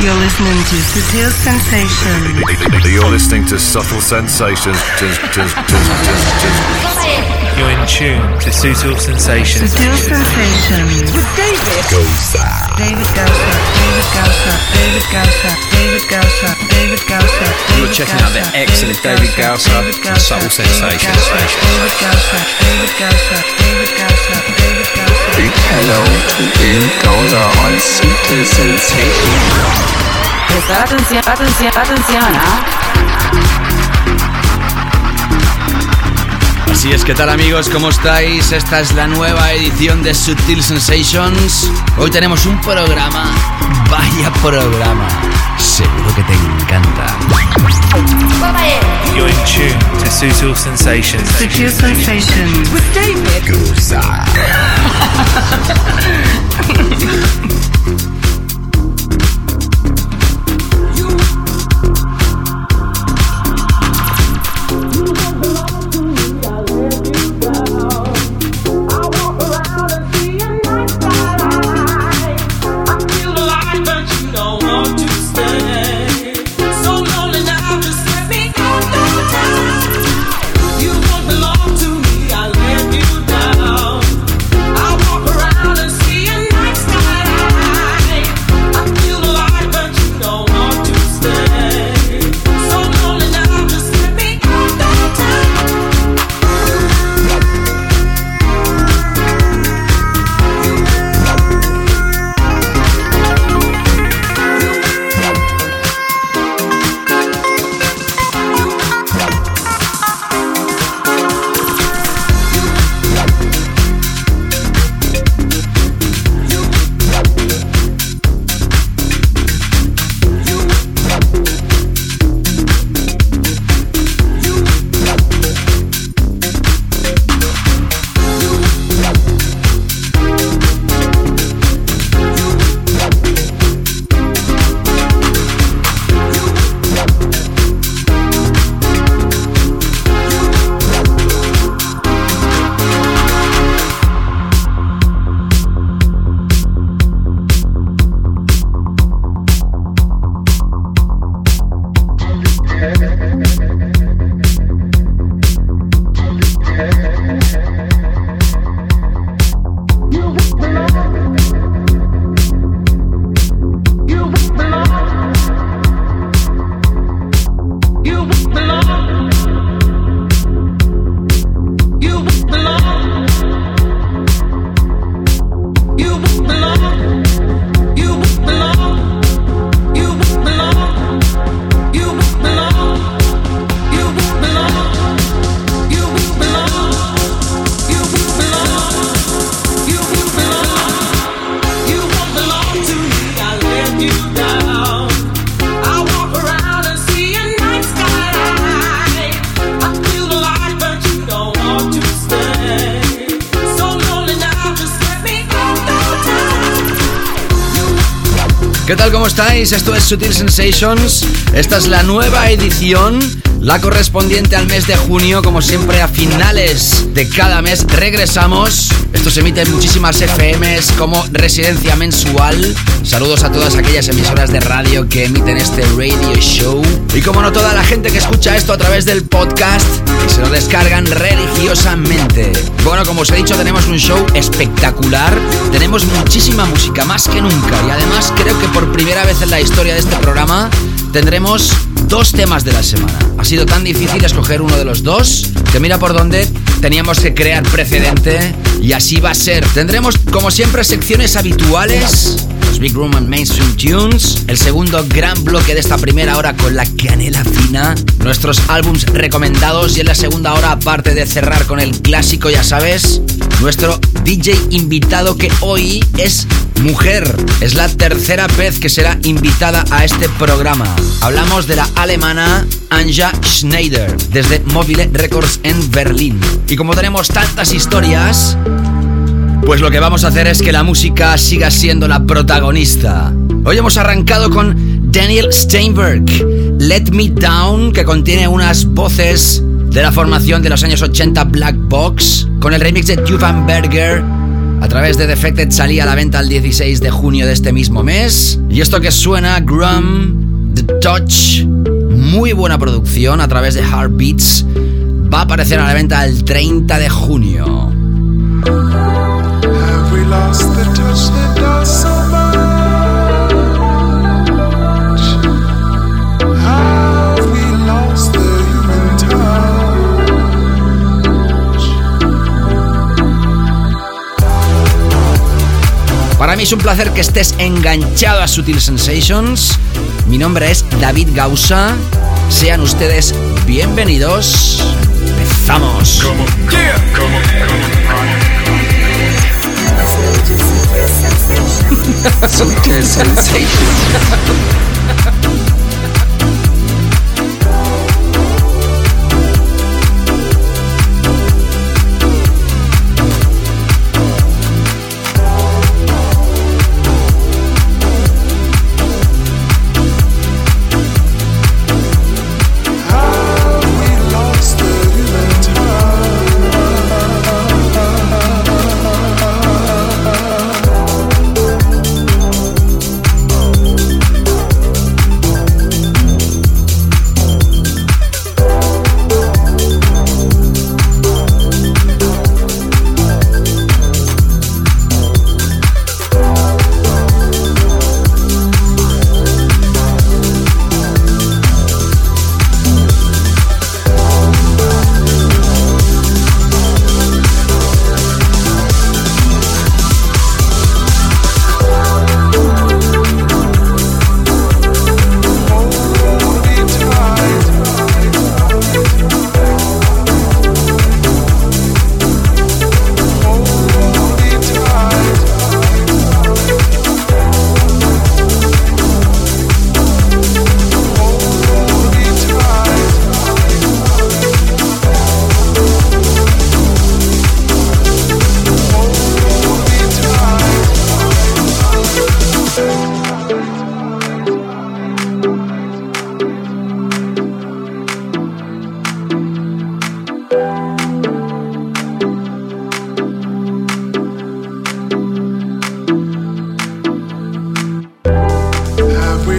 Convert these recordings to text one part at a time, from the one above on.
You're listening to Subtle Sensations. You're listening to Subtle Sensations. You're in tune to Subtle Sensations. Subtle Sensations. With David Gausa. David Gausa. David Gausa. David Gausa. David Gausa. David Gausa. You're checking out the excellent David Gausa and Subtle Sensations. David Gausa. David Gausa. David Gausa. David Gausa. Big hello to David Gausa on Subtle Sensations. Prestar atención, atención, atención, ¿ah? Así es, ¿qué tal amigos? ¿Cómo estáis? Esta es la nueva edición de Subtle Sensations. Hoy tenemos un programa, vaya programa. Seguro que te encanta. You're in tune to Subtle Sensations. Subtle Sensations. With David ¿Qué Sutil Sensations. Esta es la nueva edición, la correspondiente al mes de junio. Como siempre, a finales de cada mes regresamos. Esto se emite en muchísimas FMs como residencia mensual. Saludos a todas aquellas emisoras de radio que emiten este radio show. Y como no, toda la gente que escucha esto a través del podcast y se lo descargan religiosamente. Bueno, como os he dicho, tenemos un show espectacular. Tenemos muchísima música, más que nunca. Y además, creo que por primera vez en la historia de este programa tendremos dos temas de la semana. Ha sido tan difícil escoger uno de los dos que mira por dónde teníamos que crear precedente y así va a ser. Tendremos como siempre secciones habituales. Big Room and Mainstream Tunes, el segundo gran bloque de esta primera hora con la canela fina, nuestros álbums recomendados y en la segunda hora, aparte de cerrar con el clásico, ya sabes, nuestro DJ invitado que hoy es mujer. Es la tercera vez que será invitada a este programa. Hablamos de la alemana Anja Schneider, desde Mobile Records en Berlín. Y como tenemos tantas historias, pues lo que vamos a hacer es que la música siga siendo la protagonista. Hoy hemos arrancado con Daniel Steinberg, Let Me Down, que contiene unas voces de la formación de los años 80 Black Box, con el remix de Duvan Berger a través de Defected salía a la venta el 16 de junio de este mismo mes. Y esto que suena, Grum, The Touch, muy buena producción a través de Heartbeats, va a aparecer a la venta el 30 de junio. Para mí es un placer que estés enganchado a Sutil Sensations. Mi nombre es David Gausa. Sean ustedes bienvenidos. Empezamos. Some sensation.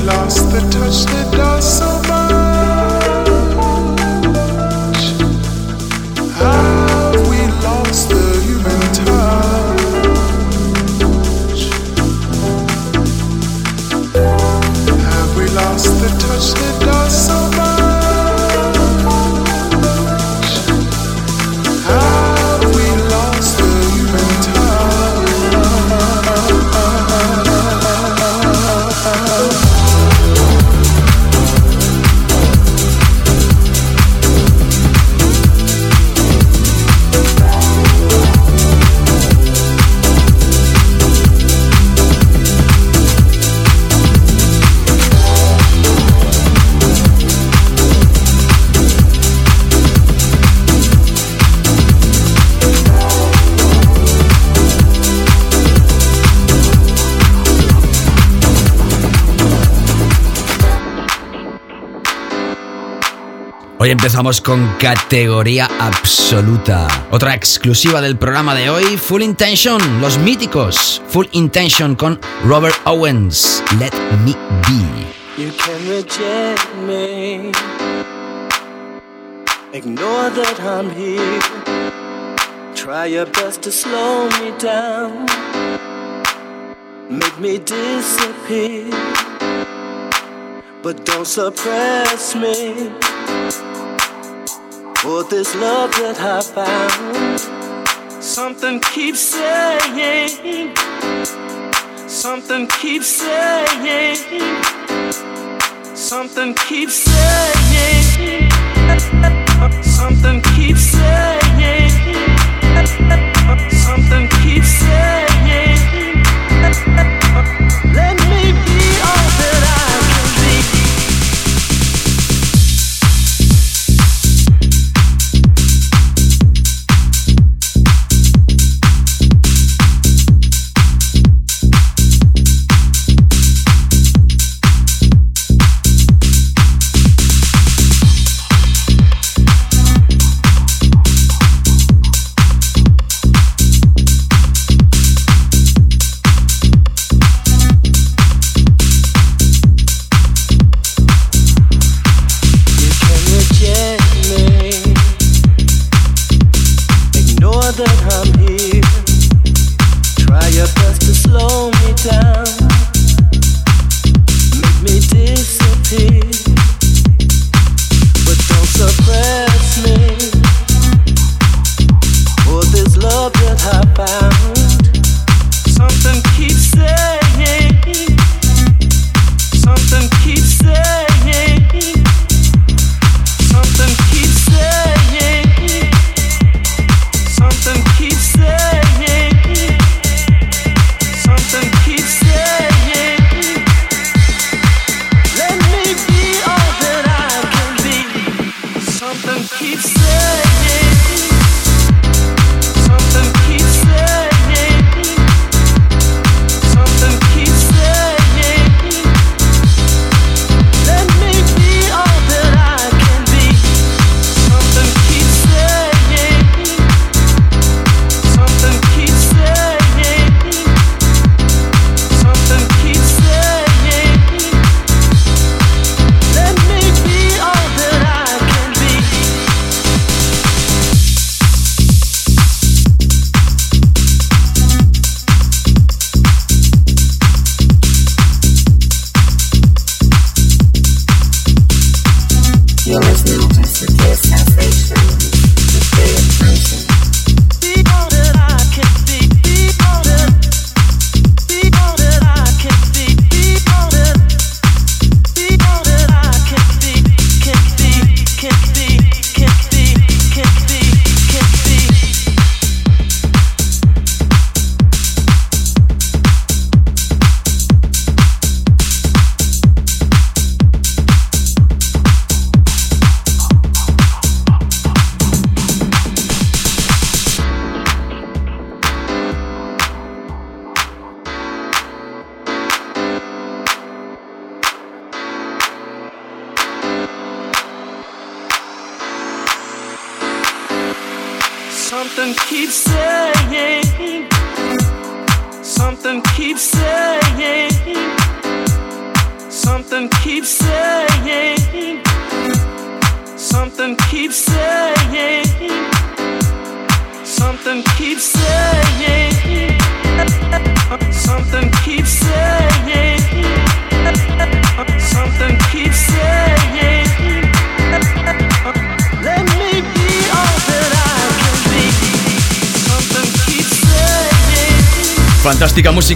lost the touch that does so much. Empezamos con categoría absoluta. Otra exclusiva del programa de hoy, Full Intention, los míticos. Full Intention con Robert Owens, Let Me Be. You can reject me. Ignore that I'm here. Try your best to slow me down. Make me disappear. But don't suppress me. For this love that I found. Something keeps saying, something keeps saying, something keeps saying, something keeps saying,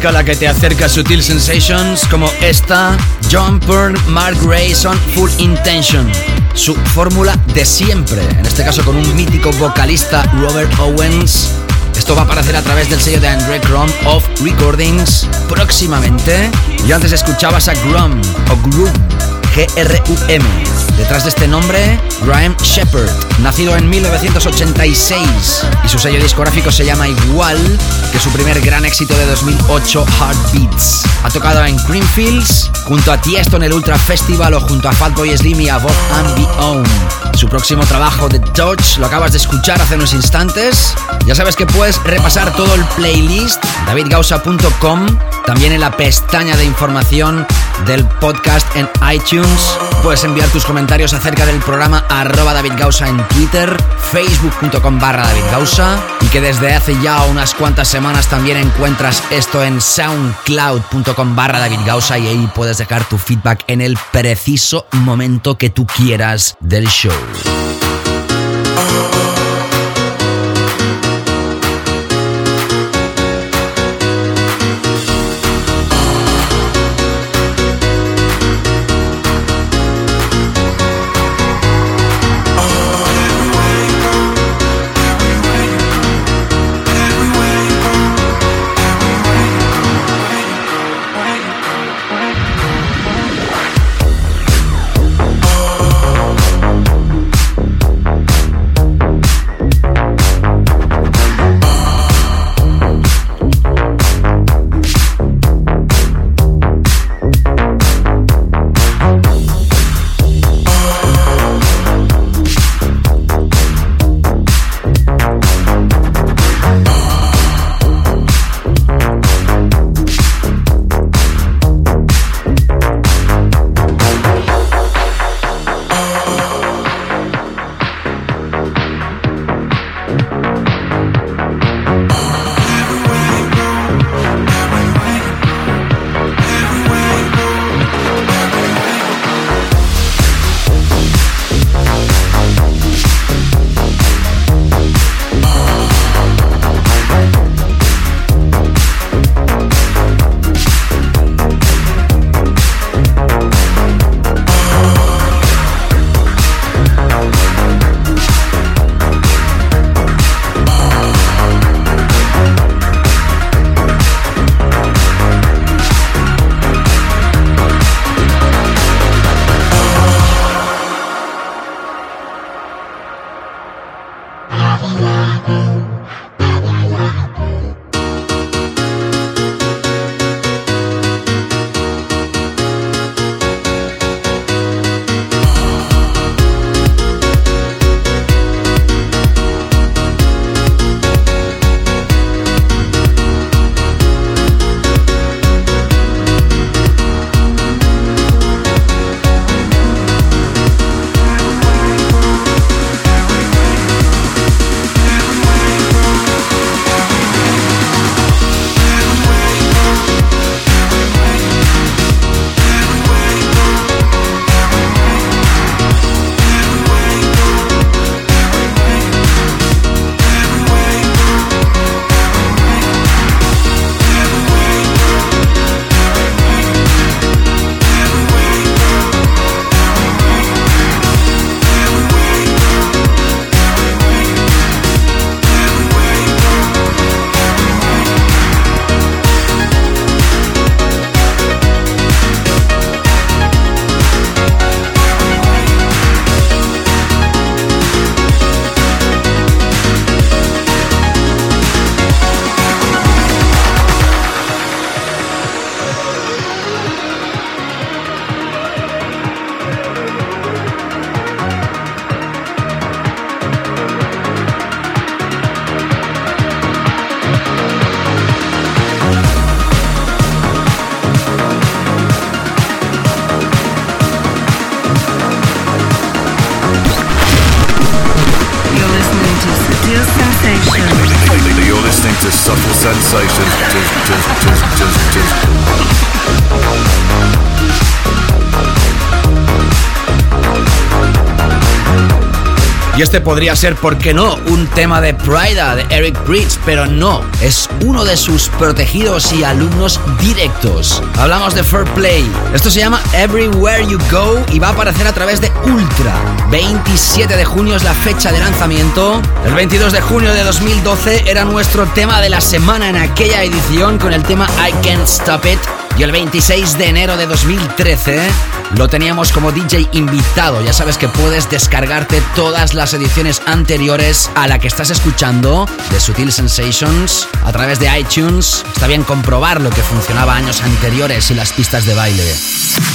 Música la que te acerca a Sutil Sensations como esta, John Byrne, Mark Grayson, Full Intention. Su fórmula de siempre, en este caso con un mítico vocalista Robert Owens. Esto va a aparecer a través del sello de Andre Grom of Recordings próximamente. Y antes escuchabas a Grum o Groom, G-R-U-M. Detrás de este nombre, Graham Shepard, nacido en 1986 y su sello discográfico se llama igual que su primer gran éxito de 2008, Heartbeats. Ha tocado en Greenfields, junto a Tiesto en el Ultra Festival o junto a Fatboy Slim y a Bob and Beyond. Su próximo trabajo, The Dodge, lo acabas de escuchar hace unos instantes. Ya sabes que puedes repasar todo el playlist, davidgausa.com, también en la pestaña de información del podcast en iTunes. Puedes enviar tus comentarios acerca del programa arroba David Gausa en Twitter, facebook.com barra David Gausa y que desde hace ya unas cuantas semanas también encuentras esto en soundcloud.com barra David Gausa y ahí puedes dejar tu feedback en el preciso momento que tú quieras del show. Este podría ser, ¿por qué no?, un tema de Prida de Eric Bridge, pero no, es uno de sus protegidos y alumnos directos. Hablamos de Fair Play. Esto se llama Everywhere You Go y va a aparecer a través de Ultra. 27 de junio es la fecha de lanzamiento. El 22 de junio de 2012 era nuestro tema de la semana en aquella edición con el tema I Can't Stop It. Y el 26 de enero de 2013 lo teníamos como DJ invitado. Ya sabes que puedes descargarte todas las ediciones anteriores a la que estás escuchando de Sutil Sensations a través de iTunes. Está bien comprobar lo que funcionaba años anteriores y las pistas de baile.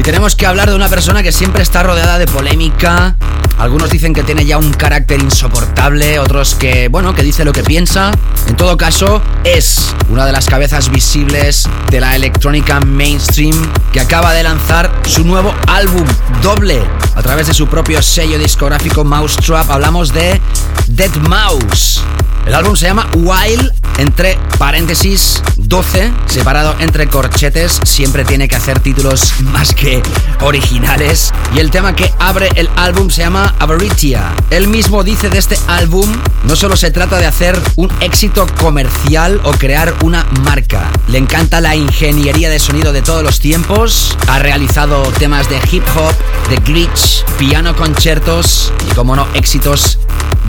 Y tenemos que hablar de una persona que siempre está rodeada de polémica. Algunos dicen que tiene ya un carácter insoportable, otros que, bueno, que dice lo que piensa. En todo caso, es una de las cabezas visibles de la electrónica mainstream que acaba de lanzar su nuevo álbum doble a través de su propio sello discográfico Mousetrap. Hablamos de Dead Mouse. El álbum se llama Wild, entre paréntesis 12, separado entre corchetes. Siempre tiene que hacer títulos más que originales. Y el tema que abre el álbum se llama Avaritia. Él mismo dice de este álbum, no solo se trata de hacer un éxito comercial o crear una marca. Le encanta la ingeniería de sonido de todos los tiempos. Ha realizado temas de hip hop, de glitch, piano conciertos y, como no, éxitos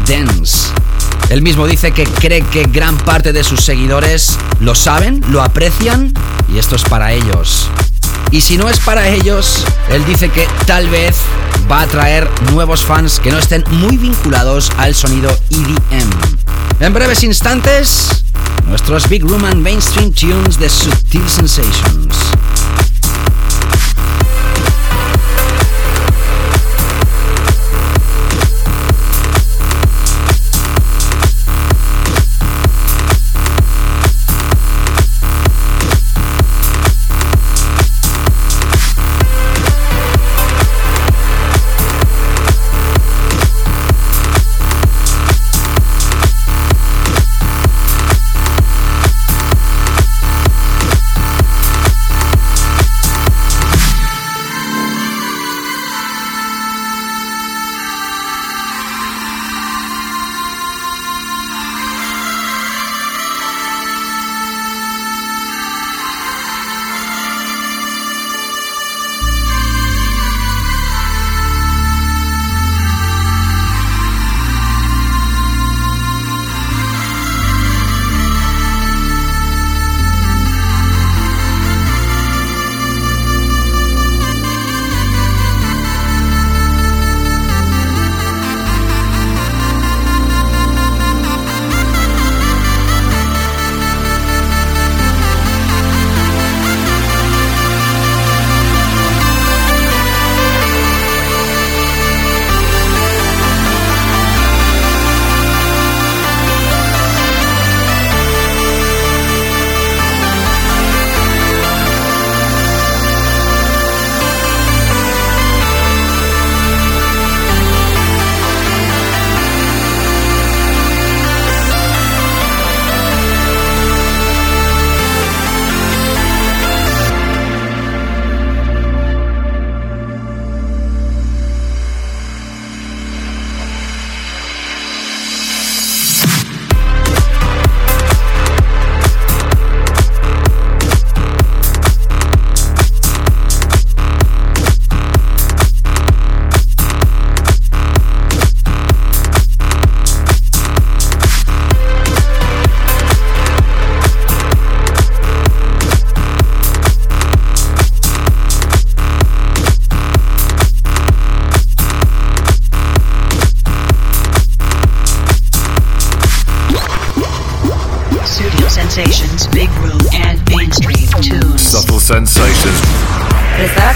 dance. Él mismo dice que cree que gran parte de sus seguidores lo saben, lo aprecian y esto es para ellos. Y si no es para ellos, él dice que tal vez va a traer nuevos fans que no estén muy vinculados al sonido EDM. En breves instantes, nuestros Big Room and Mainstream Tunes de Subtil Sensations.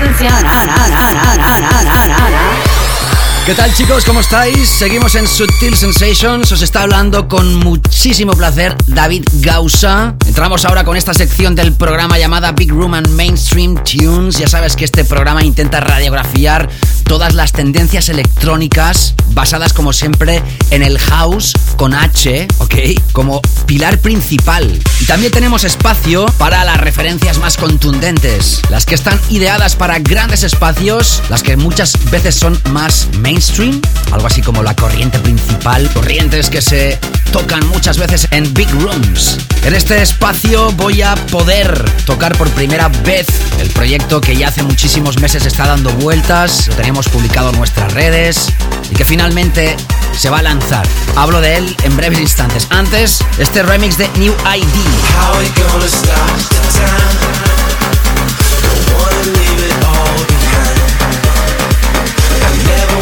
funziona. ¿Qué tal chicos? ¿Cómo estáis? Seguimos en Sutil Sensations. Os está hablando con muchísimo placer David Gausa. Entramos ahora con esta sección del programa llamada Big Room and Mainstream Tunes. Ya sabes que este programa intenta radiografiar todas las tendencias electrónicas basadas como siempre en el house con H, ¿ok? Como pilar principal. Y también tenemos espacio para las referencias más contundentes, las que están ideadas para grandes espacios, las que muchas veces son más mainstream, algo así como la corriente principal, corrientes que se tocan muchas veces en big rooms. En este espacio voy a poder tocar por primera vez el proyecto que ya hace muchísimos meses está dando vueltas, lo teníamos publicado en nuestras redes y que finalmente se va a lanzar. Hablo de él en breves instantes. Antes, este remix de New ID.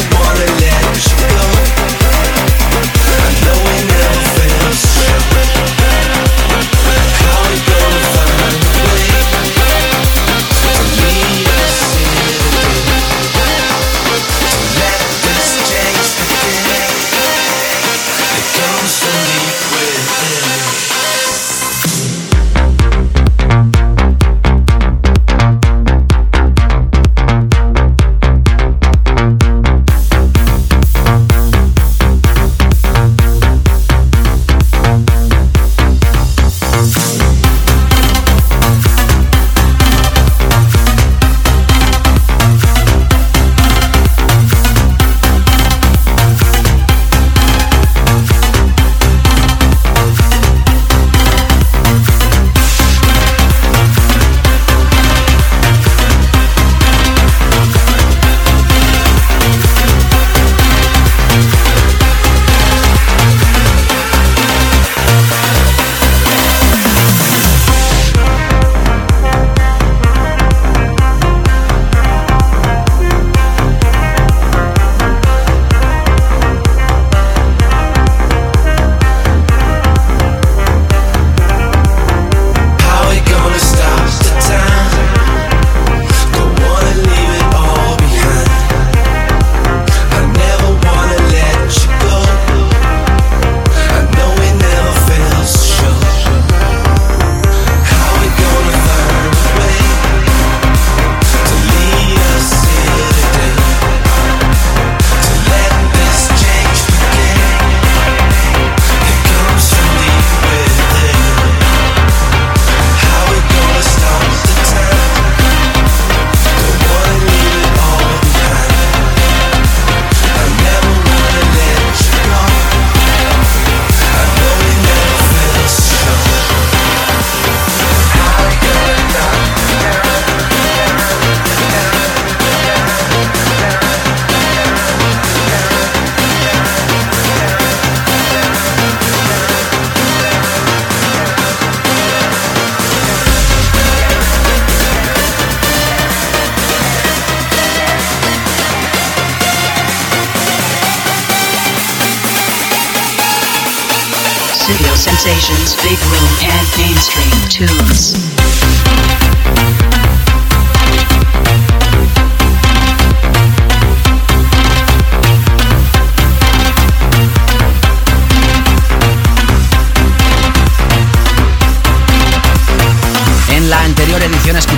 Studio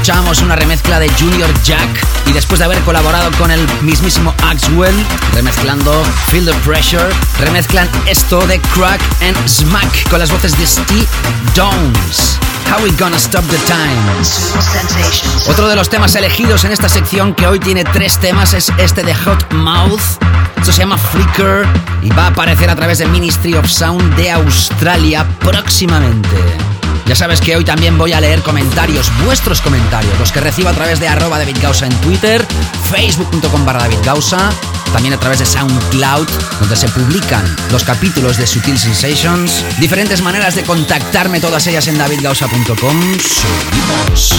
escuchamos una remezcla de Junior Jack y después de haber colaborado con el mismísimo Axwell, remezclando Feel the Pressure, remezclan esto de Crack and Smack con las voces de Steve Downs. How we gonna stop the time? Otro de los temas elegidos en esta sección que hoy tiene tres temas es este de Hot Mouth. Esto se llama Flicker y va a aparecer a través de Ministry of Sound de Australia próximamente. Ya sabes que hoy también voy a leer comentarios, vuestros comentarios, los que recibo a través de arroba David Gausa en Twitter, facebook.com barra David Gausa, también a través de SoundCloud, donde se publican los capítulos de Sutil Sensations, diferentes maneras de contactarme, todas ellas en davidgausa.com. Subimos.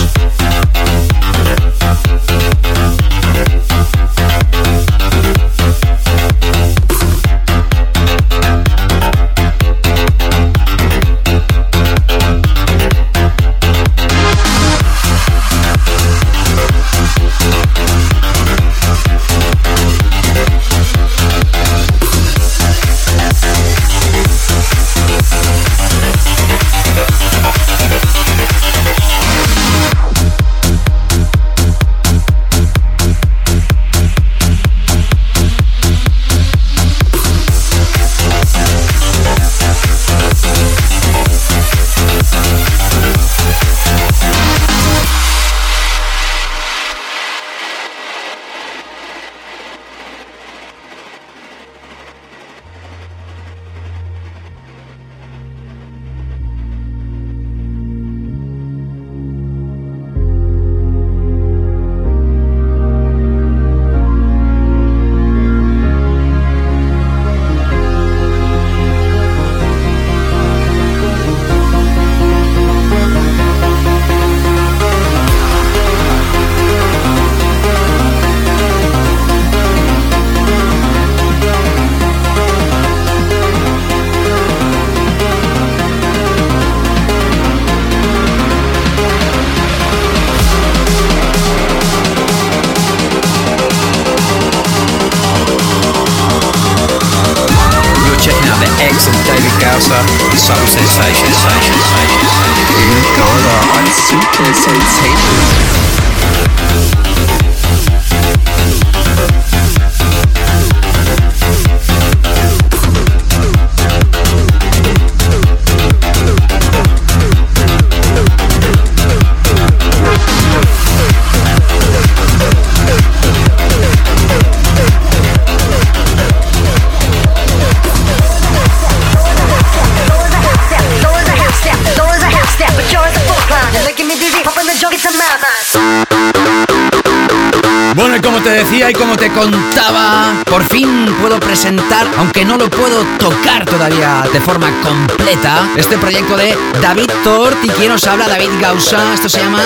De forma completa, este proyecto de David Tort y quien nos habla, David Gausa. Esto se llama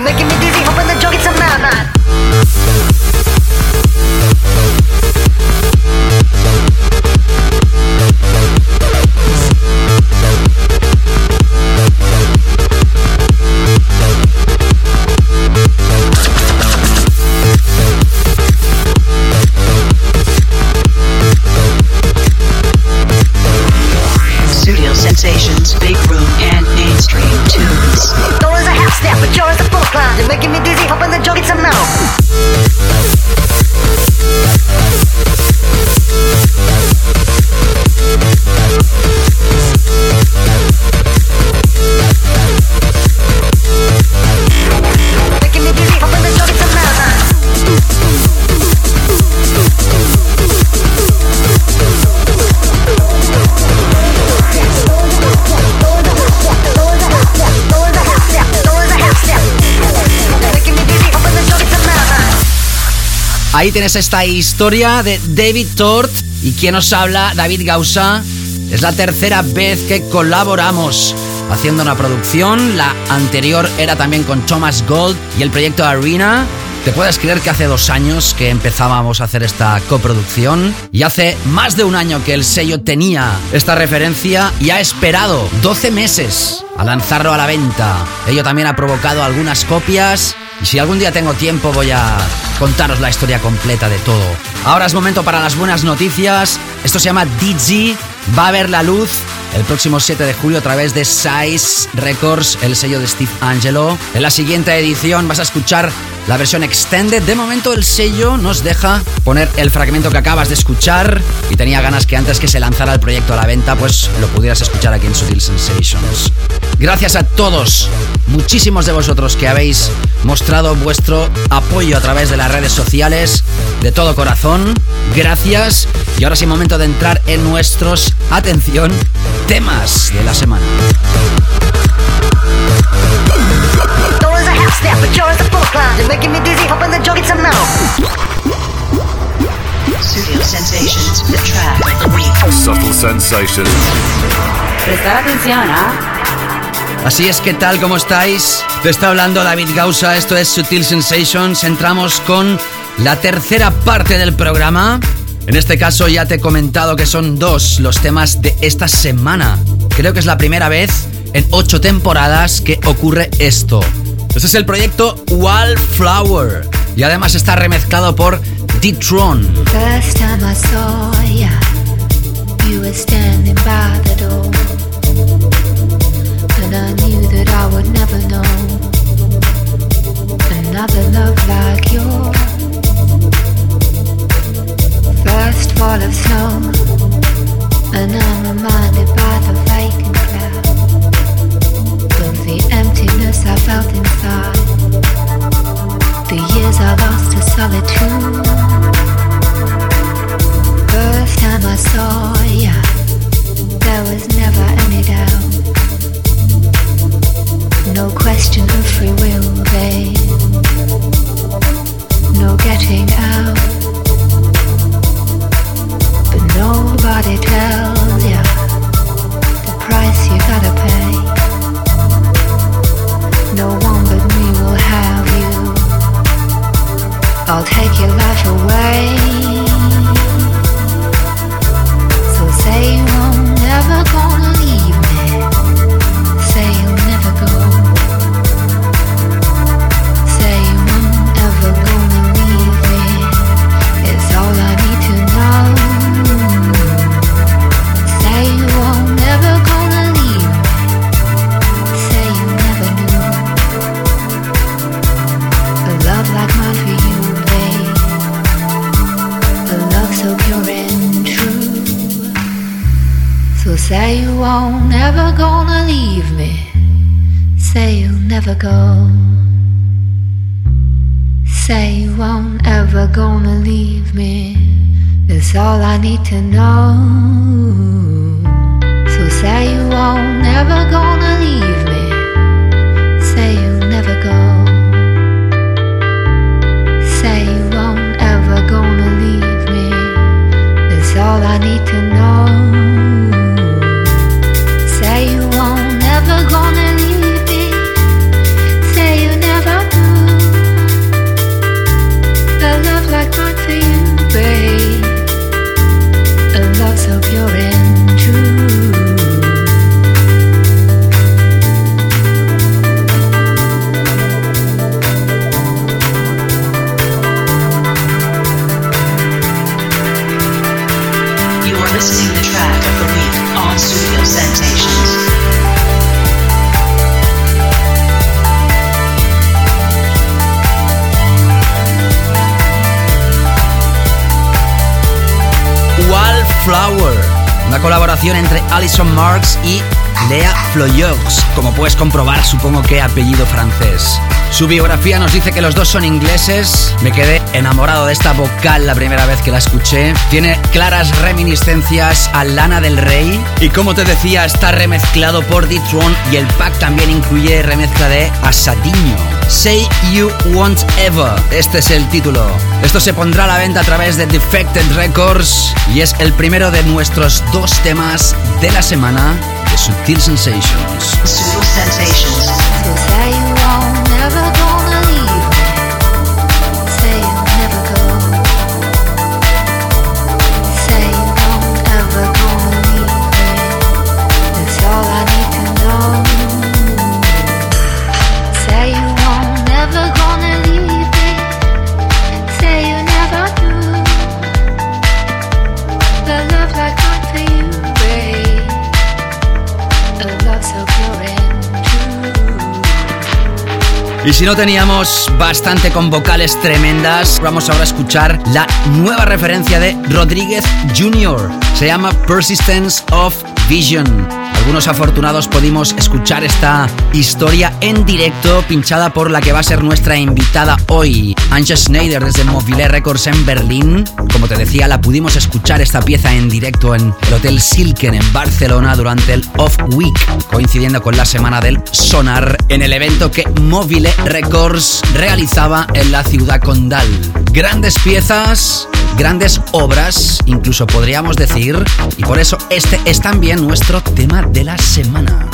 me dizzy. Ahí tienes esta historia de David Tort y quien nos habla, David Gausa. Es la tercera vez que colaboramos haciendo una producción. La anterior era también con Thomas Gold y el proyecto Arena. ¿Te puedes creer que hace dos años que empezábamos a hacer esta coproducción? Y hace más de un año que el sello tenía esta referencia y ha esperado 12 meses a lanzarlo a la venta. Ello también ha provocado algunas copias y si algún día tengo tiempo voy a contaros la historia completa de todo. Ahora es momento para las buenas noticias. Esto se llama DG. Va a ver la luz el próximo 7 de julio a través de Size Records, el sello de Steve Angelo. En la siguiente edición vas a escuchar la versión extended. De momento el sello nos deja poner el fragmento que acabas de escuchar y tenía ganas que antes que se lanzara el proyecto a la venta pues lo pudieras escuchar aquí en Sutil Sensations. Gracias a todos, muchísimos de vosotros que habéis mostrado vuestro apoyo a través de las redes sociales de todo corazón. Gracias. Y ahora sí momento de entrar en nuestros, atención, temas de la semana. A full climb. You're making me dizzy, hoping the joke gets a mouth. Studio Sensations, the track of the week. Subtle sensations. Prestar atención, ¿ah? Así es, ¿qué tal? ¿Cómo estáis? Te está hablando David Gausa, esto es Sutil Sensations. Entramos con la tercera parte del programa. En este caso ya te he comentado que son dos los temas de esta semana. Creo que es la primera vez en ocho temporadas que ocurre esto. Este es el proyecto Wallflower y además está remezclado por D-Tron. First fall of snow, and I'm reminded by the of the emptiness I felt inside. The years I lost to solitude. First time I saw ya, there was never any doubt. No question of free will, babe. No getting out. But nobody tells ya the price you gotta pay. No one but me will have you. I'll take your life away. Need to know. Lea Floyoux. Como puedes comprobar, supongo que apellido francés. Su biografía nos dice que los dos son ingleses. Me quedé enamorado de esta vocal la primera vez que la escuché. Tiene claras reminiscencias a Lana del Rey. Y como te decía, está remezclado por D-Tron y el pack también incluye remezcla de Asadiño. Say You Won't Ever. Este es el título. Esto se pondrá a la venta a través de Defected Records y es el primero de nuestros dos temas de la semana Sutil Sensations. Studio Sensations. Y si no teníamos bastante con vocales tremendas, vamos ahora a escuchar la nueva referencia de Rodríguez Jr. Se llama Persistence of Vision. Algunos afortunados pudimos escuchar esta historia en directo, pinchada por la que va a ser nuestra invitada hoy, Anja Schneider desde Mobile Records en Berlín. Como te decía, la pudimos escuchar esta pieza en directo en el Hotel Silken en Barcelona durante el Off Week, coincidiendo con la semana del Sonar, en el evento que Mobile Records realizaba en la ciudad condal. Grandes piezas, grandes obras, incluso podríamos decir, y por eso este es también nuestro tema de la semana.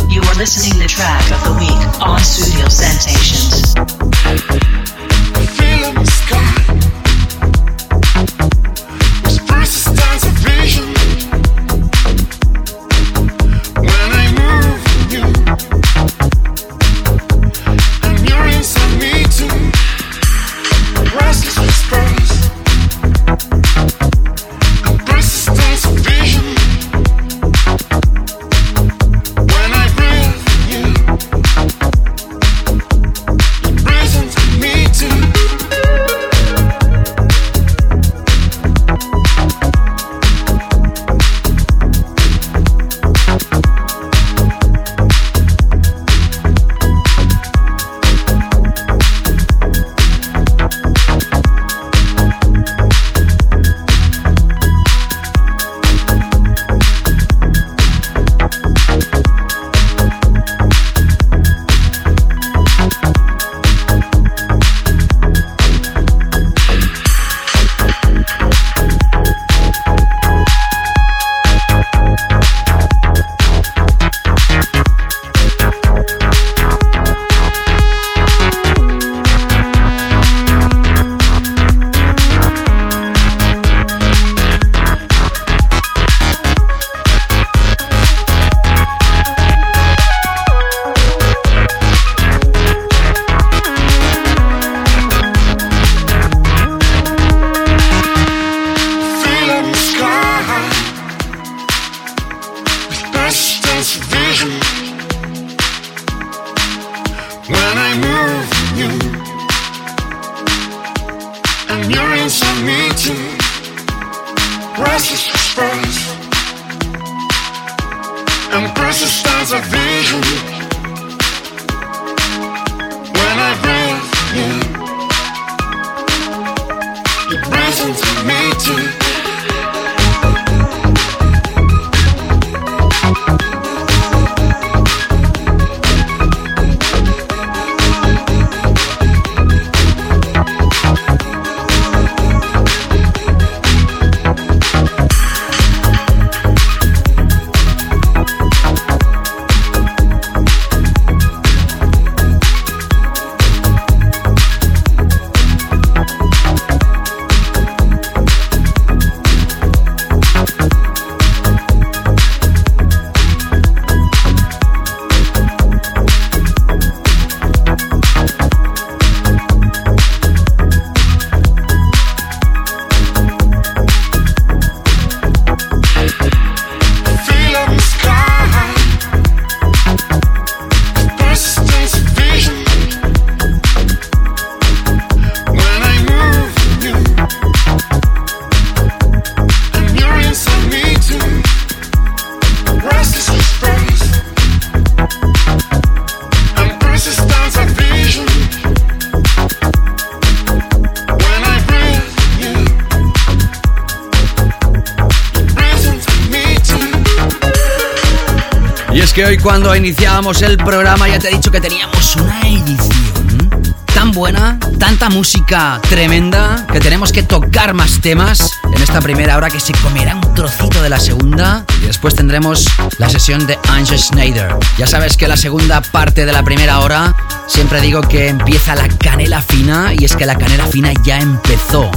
Cuando iniciábamos el programa ya te he dicho que teníamos una edición tan buena, tanta música tremenda, que tenemos que tocar más temas en esta primera hora que se comerá un trocito de la segunda y después tendremos la sesión de Angel Schneider. Ya sabes que la segunda parte de la primera hora siempre digo que empieza la canela fina y es que la canela fina ya empezó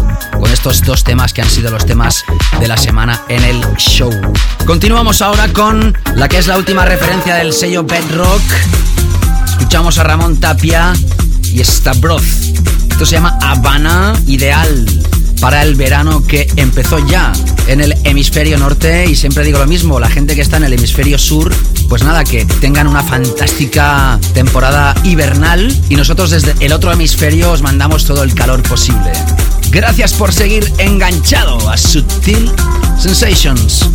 con estos dos temas que han sido los temas de la semana en el show. Continuamos ahora con la que es la última referencia del sello Bedrock. Escuchamos a Ramón Tapia y Stavroth. Esto se llama Habana Ideal para el verano que empezó ya en el hemisferio norte y siempre digo lo mismo, la gente que está en el hemisferio sur, pues nada, que tengan una fantástica temporada hibernal y nosotros desde el otro hemisferio os mandamos todo el calor posible. Gracias por seguir enganchado a Sutil Sensations.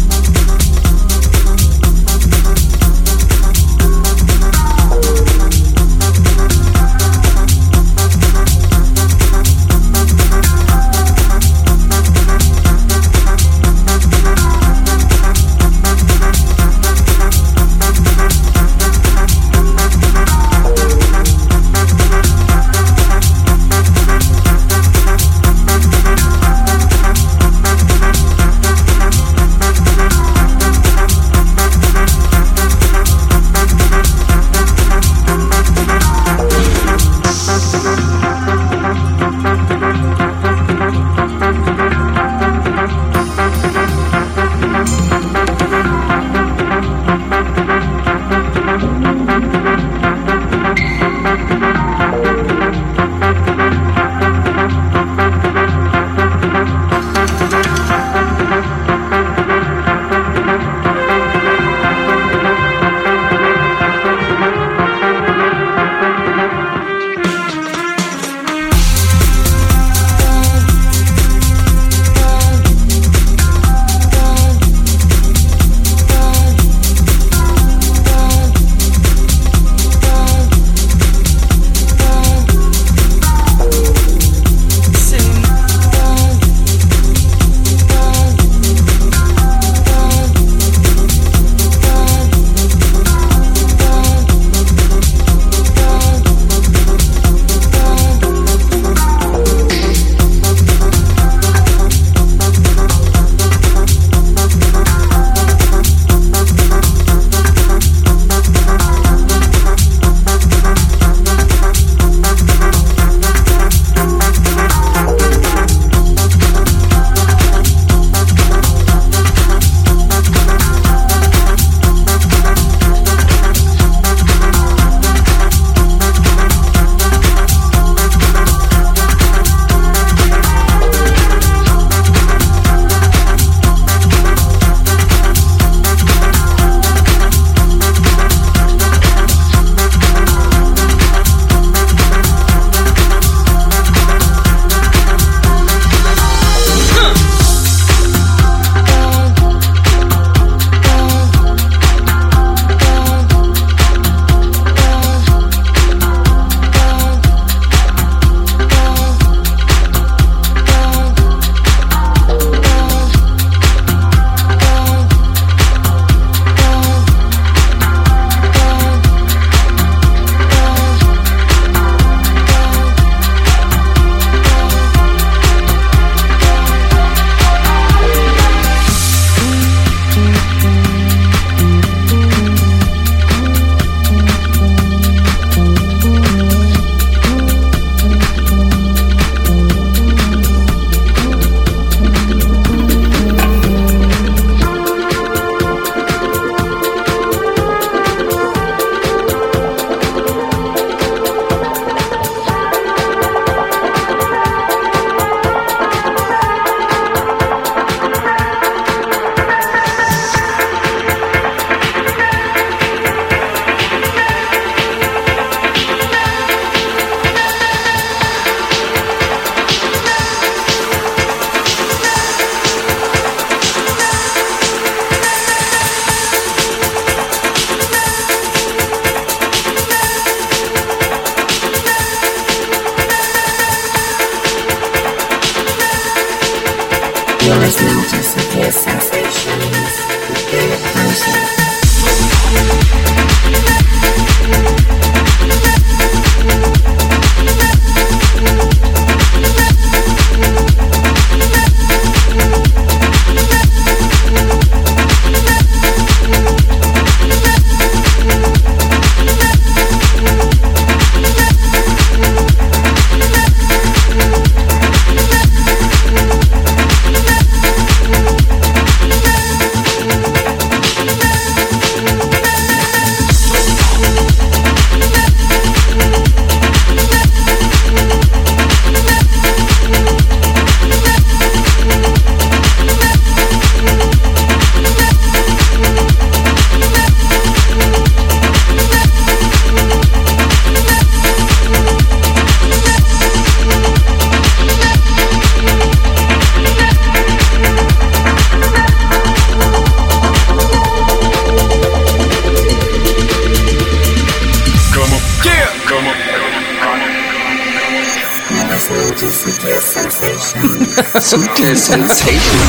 Sutil Sensation.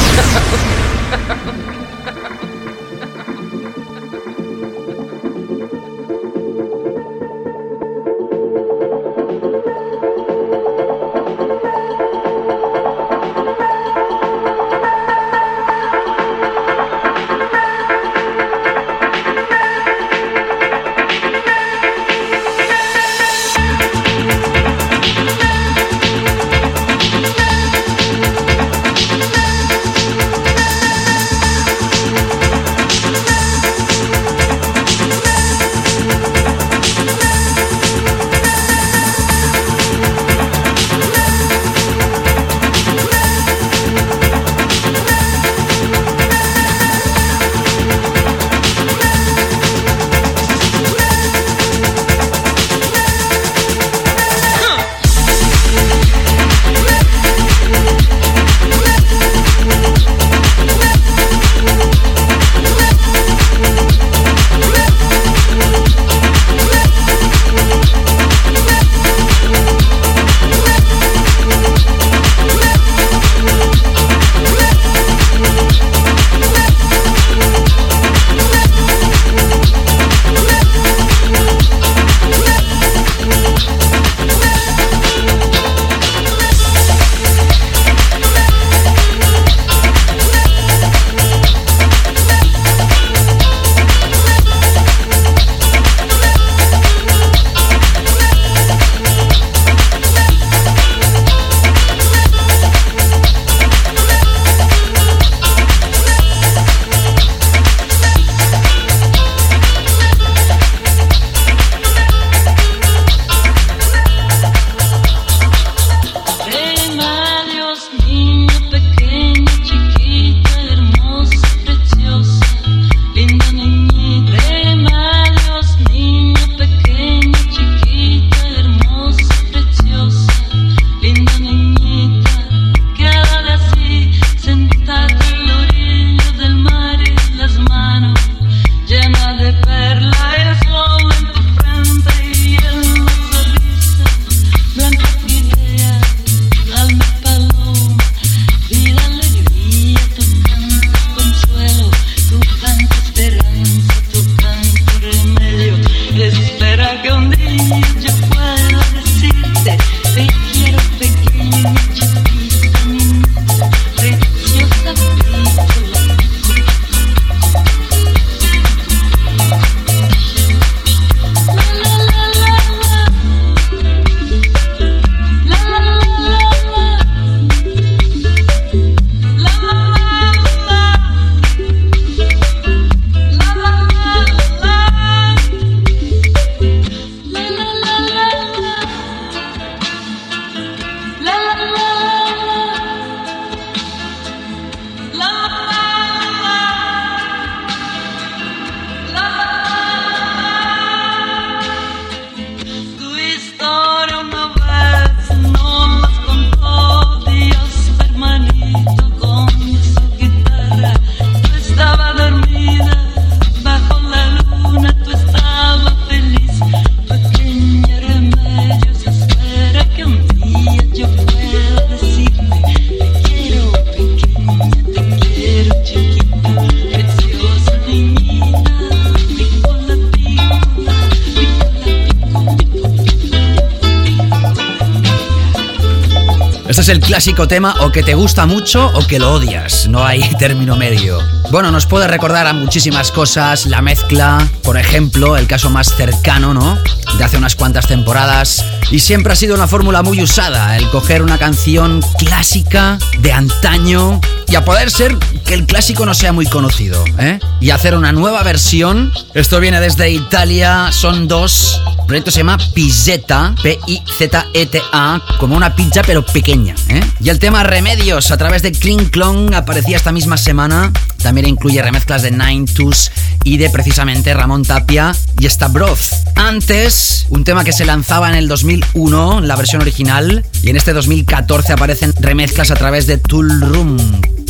Clásico tema o que te gusta mucho o que lo odias. No hay término medio. Bueno, nos puede recordar a muchísimas cosas, la mezcla, por ejemplo, el caso más cercano, ¿no? De hace unas cuantas temporadas. Y siempre ha sido una fórmula muy usada, el coger una canción clásica de antaño y a poder ser que el clásico no sea muy conocido, ¿eh? Y hacer una nueva versión. Esto viene desde Italia, son dos. Proyecto se llama Pizzetta, P-I-Z-E-T-A, como una pizza pero pequeña, ¿eh? Y el tema Remedios a través de Kling Klong aparecía esta misma semana. También incluye remezclas de Nine Twos y de precisamente Ramón Tapia y Stavroz. Antes, un tema que se lanzaba en el 2001, la versión original, y en este 2014 aparecen remezclas a través de Tool Room.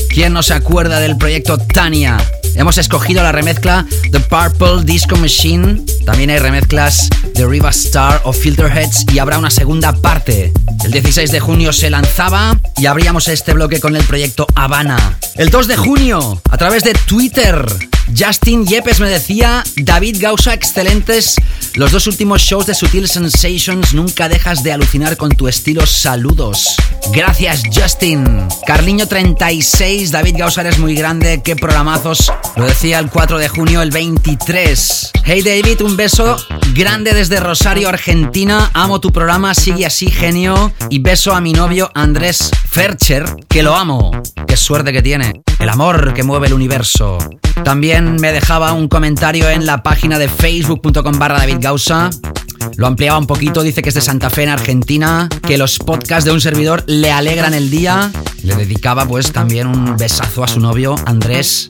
¿Quién no se acuerda del proyecto Tania? Hemos escogido la remezcla The Purple Disco Machine. También hay remezclas de Riva Star o Filterheads y habrá una segunda parte. El 16 de junio se lanzaba y abríamos este bloque con el proyecto Habana. El 2 de junio, a través de Twitter, Justin Yepes me decía, David Gausa, excelentes. Los dos últimos shows de Sutil Sensations, nunca dejas de alucinar con tu estilo. Saludos. Gracias, Justin. Carliño 36, David Gausa, eres muy grande. Qué programazos. Lo decía el 4 de junio, el 23. Hey David, un beso grande desde Rosario, Argentina. Amo tu programa, sigue así, genio. Y beso a mi novio Andrés Fercher, que lo amo. Qué suerte que tiene. El amor que mueve el universo. También me dejaba un comentario en la página de facebook.com barra David. Lo ampliaba un poquito, dice que es de Santa Fe en Argentina, que los podcasts de un servidor le alegran el día. Le dedicaba pues también un besazo a su novio, Andrés.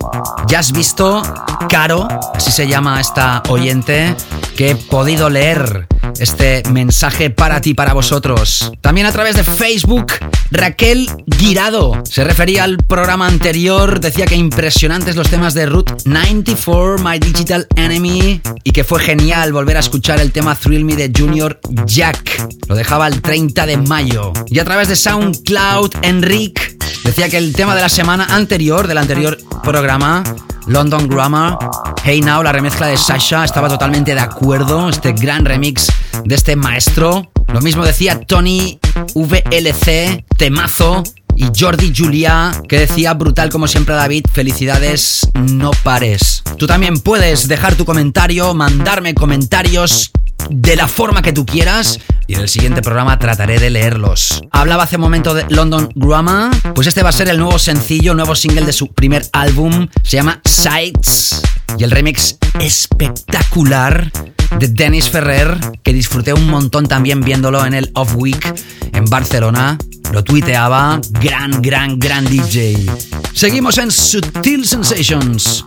Ya has visto, Caro, así se llama esta oyente, que he podido leer este mensaje para ti, para vosotros. También a través de Facebook, Raquel Guirado se refería al programa anterior, decía que impresionantes los temas de Route 94, My Digital Enemy, y que fue genial volver a escuchar el tema Thrill De Junior Jack. Lo dejaba el 30 de mayo. Y a través de SoundCloud, Enric decía que el tema de la semana anterior, del anterior programa, London Grammar, Hey Now, la remezcla de Sasha, estaba totalmente de acuerdo. Este gran remix de este maestro. Lo mismo decía Tony VLC, temazo. Y Jordi Julia, que decía brutal como siempre David, felicidades, no pares. Tú también puedes dejar tu comentario, mandarme comentarios de la forma que tú quieras y en el siguiente programa trataré de leerlos. Hablaba hace un momento de London Grammar, pues este va a ser el nuevo sencillo, nuevo single de su primer álbum, se llama Sights y el remix espectacular de Dennis Ferrer, que disfruté un montón también viéndolo en el Off Week en Barcelona. Lo tuiteaba, gran, gran, gran DJ. Seguimos en Sutil Sensations.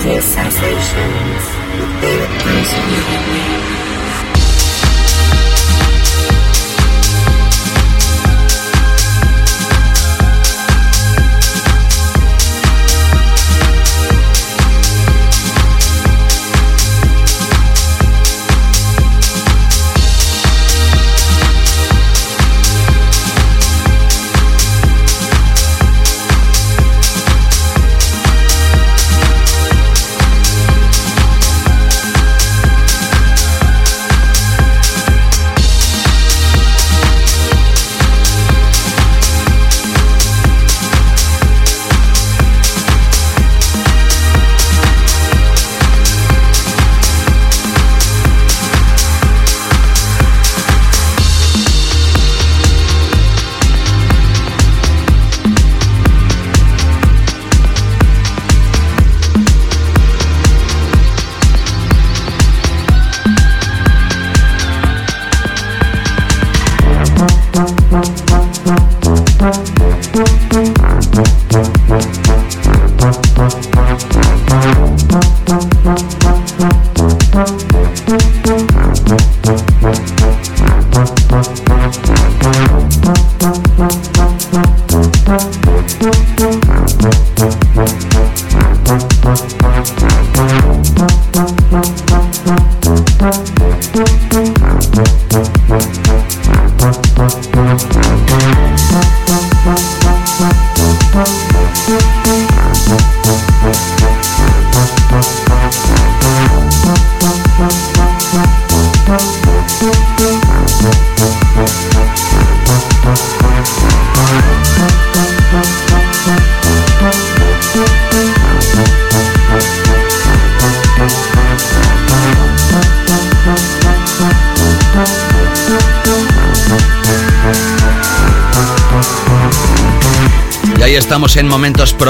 Sensations. with David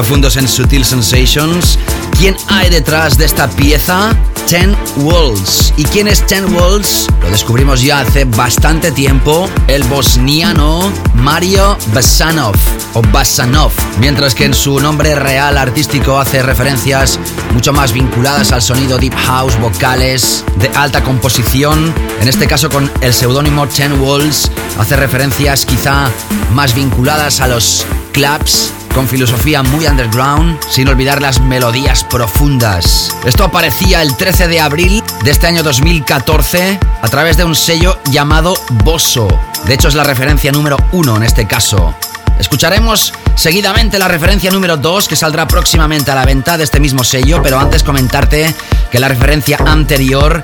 profundos en Sutil Sensations. ¿Quién hay detrás de esta pieza? Ten Walls. ¿Y quién es Ten Walls? Lo descubrimos ya hace bastante tiempo. El bosniano Mario Basanov o Basanov. Mientras que en su nombre real artístico hace referencias mucho más vinculadas al sonido deep house, vocales de alta composición. En este caso con el seudónimo Ten Walls hace referencias quizá más vinculadas a los clubs con filosofía muy underground, sin olvidar las melodías profundas. Esto aparecía el 13 de abril de este año 2014 a través de un sello llamado Bosso. De hecho es la referencia número uno en este caso. Escucharemos seguidamente la referencia número 2 que saldrá próximamente a la venta de este mismo sello, pero antes comentarte que la referencia anterior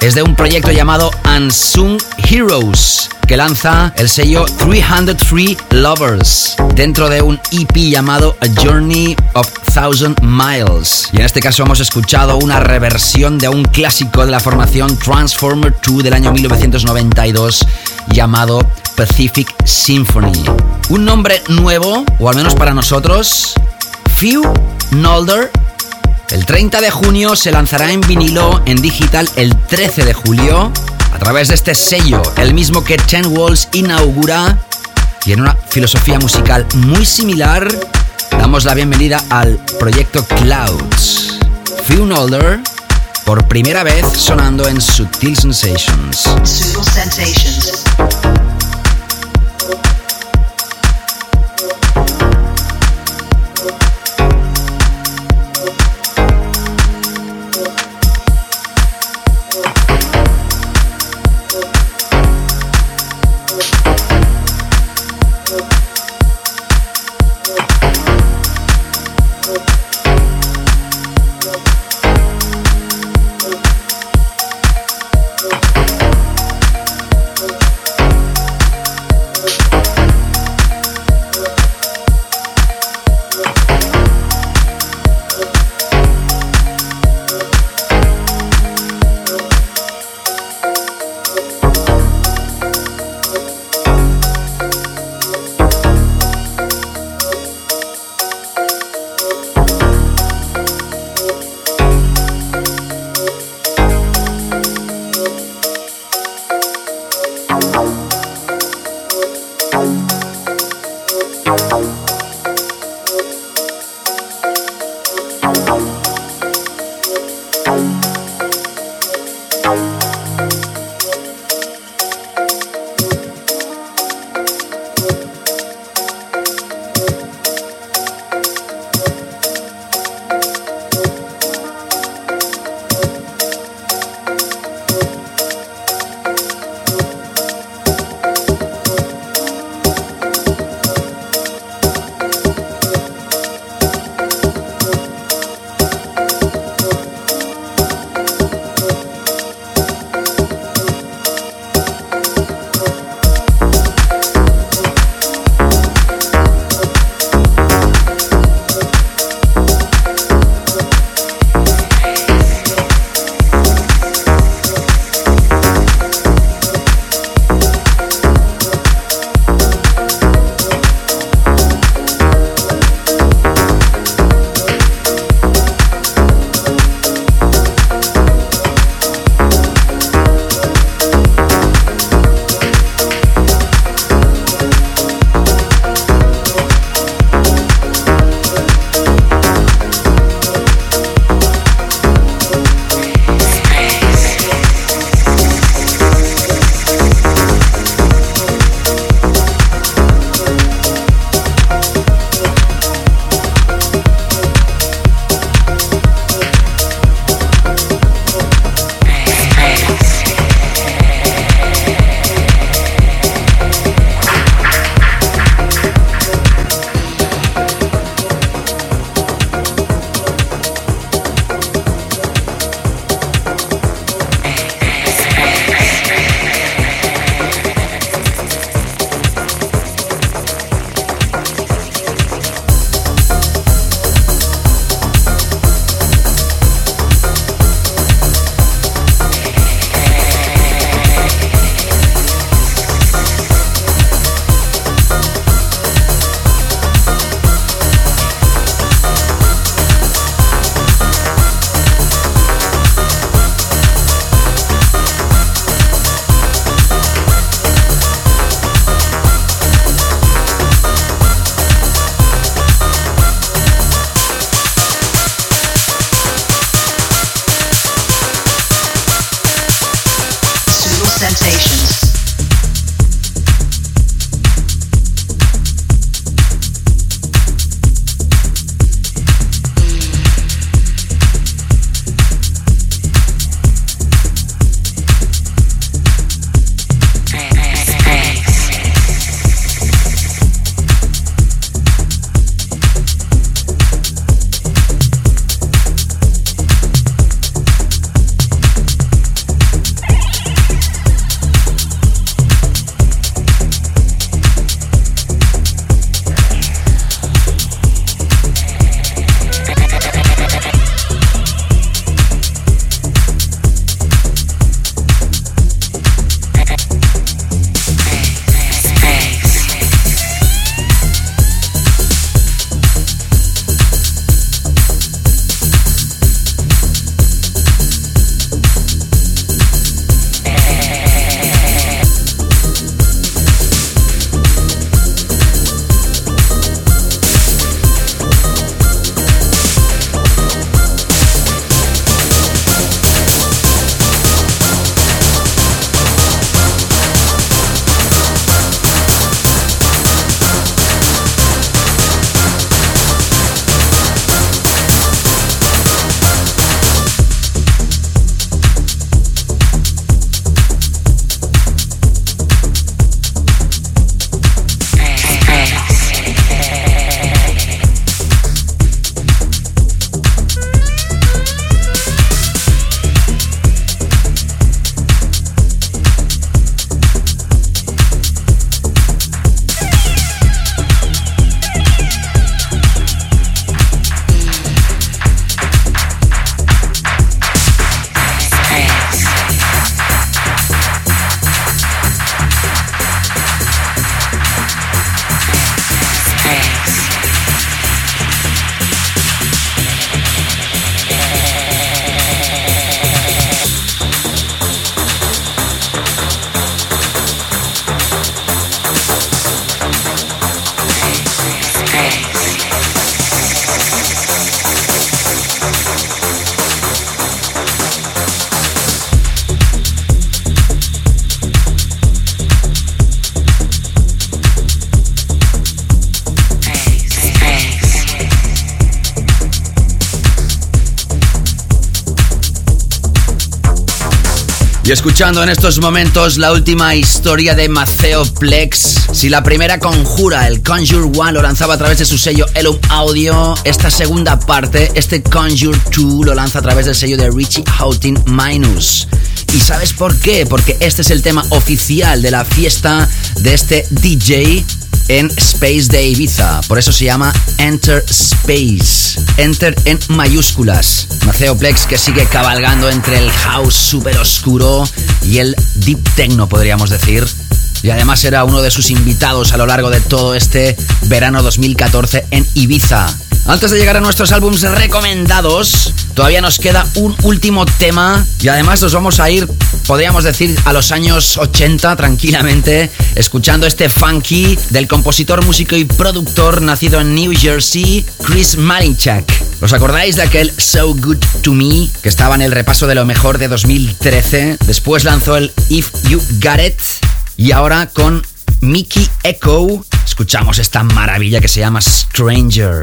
es de un proyecto llamado Unsung Heroes, que lanza el sello 303 Lovers dentro de un EP llamado A Journey of Thousand Miles. Y en este caso hemos escuchado una reversión de un clásico de la formación Transformer 2 del año 1992 llamado Pacific Symphony. Un nombre nuevo, o al menos para nosotros, Few Nolder el 30 de junio se lanzará en vinilo en digital el 13 de julio a través de este sello, el mismo que Ten Walls inaugura. Tiene una filosofía musical muy similar. Damos la bienvenida al proyecto Clouds. Few Older, por primera vez sonando en Sutil. Sensations. Escuchando en estos momentos la última historia de Maceo Plex. Si la primera conjura, el Conjure One, lo lanzaba a través de su sello Elum Audio, esta segunda parte, este Conjure 2, lo lanza a través del sello de Richie Houghton Minus. ¿Y sabes por qué? Porque este es el tema oficial de la fiesta de este DJ en Space de Ibiza. Por eso se llama Enter Space. Enter en mayúsculas. Maceo Plex que sigue cabalgando entre el house super oscuro y el deep techno, podríamos decir. Y además era uno de sus invitados a lo largo de todo este verano 2014 en Ibiza. Antes de llegar a nuestros álbums recomendados, todavía nos queda un último tema y además nos vamos a ir, podríamos decir, a los años 80 tranquilamente, escuchando este funky del compositor, músico y productor nacido en New Jersey, Chris Malinchak. ¿Os acordáis de aquel So Good to Me que estaba en el repaso de lo mejor de 2013? Después lanzó el If You Got It y ahora con Mickey Echo escuchamos esta maravilla que se llama Stranger.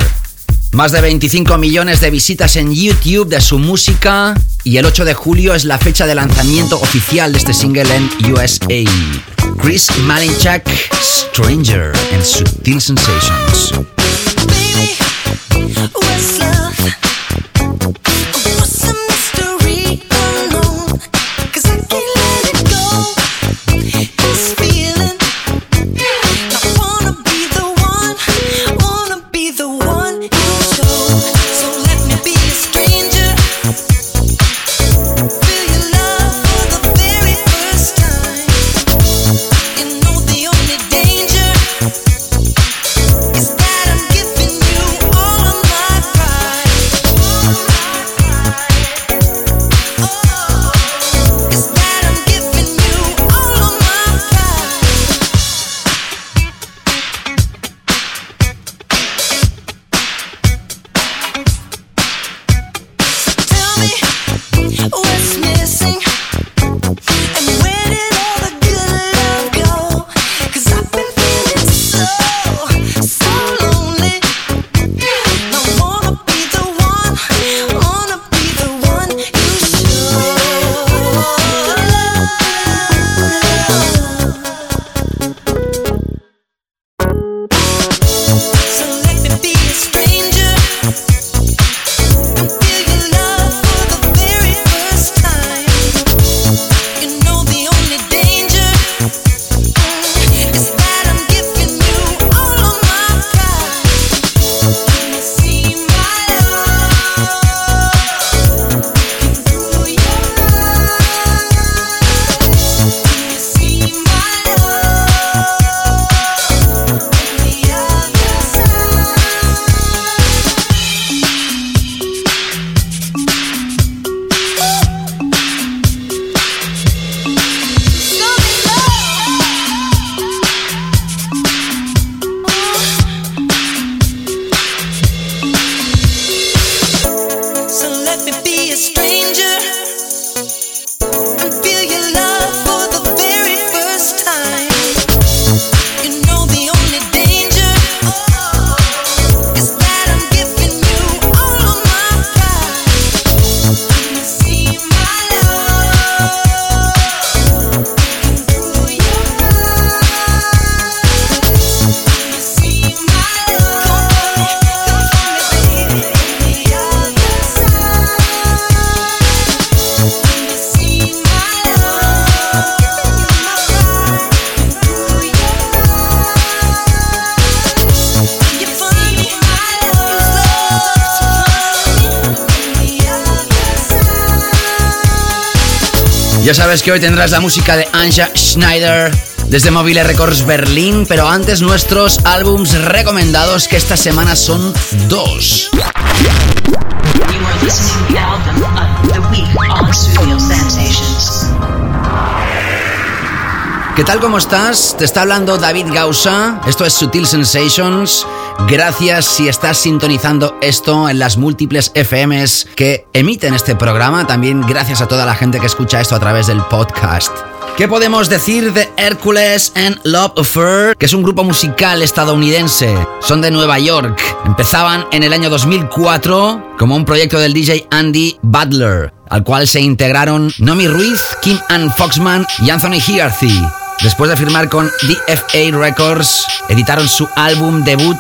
Más de 25 millones de visitas en YouTube de su música y el 8 de julio es la fecha de lanzamiento oficial de este single en USA. Chris Malinchak, Stranger en Subtle Sensations. Que hoy tendrás la música de Anja Schneider desde Mobile Records Berlín, pero antes nuestros álbums recomendados que esta semana son dos. ¿Qué tal? ¿Cómo estás? Te está hablando David Gausa. Esto es Sutil Sensations. Gracias si estás sintonizando esto en las múltiples FMs que emiten este programa. También gracias a toda la gente que escucha esto a través del podcast. ¿Qué podemos decir de Hercules and Love Affair? Que es un grupo musical estadounidense. Son de Nueva York. Empezaban en el año 2004 como un proyecto del DJ Andy Butler, al cual se integraron Nomi Ruiz, Kim Ann Foxman y Anthony Hearthy. Después de firmar con DFA Records, editaron su álbum debut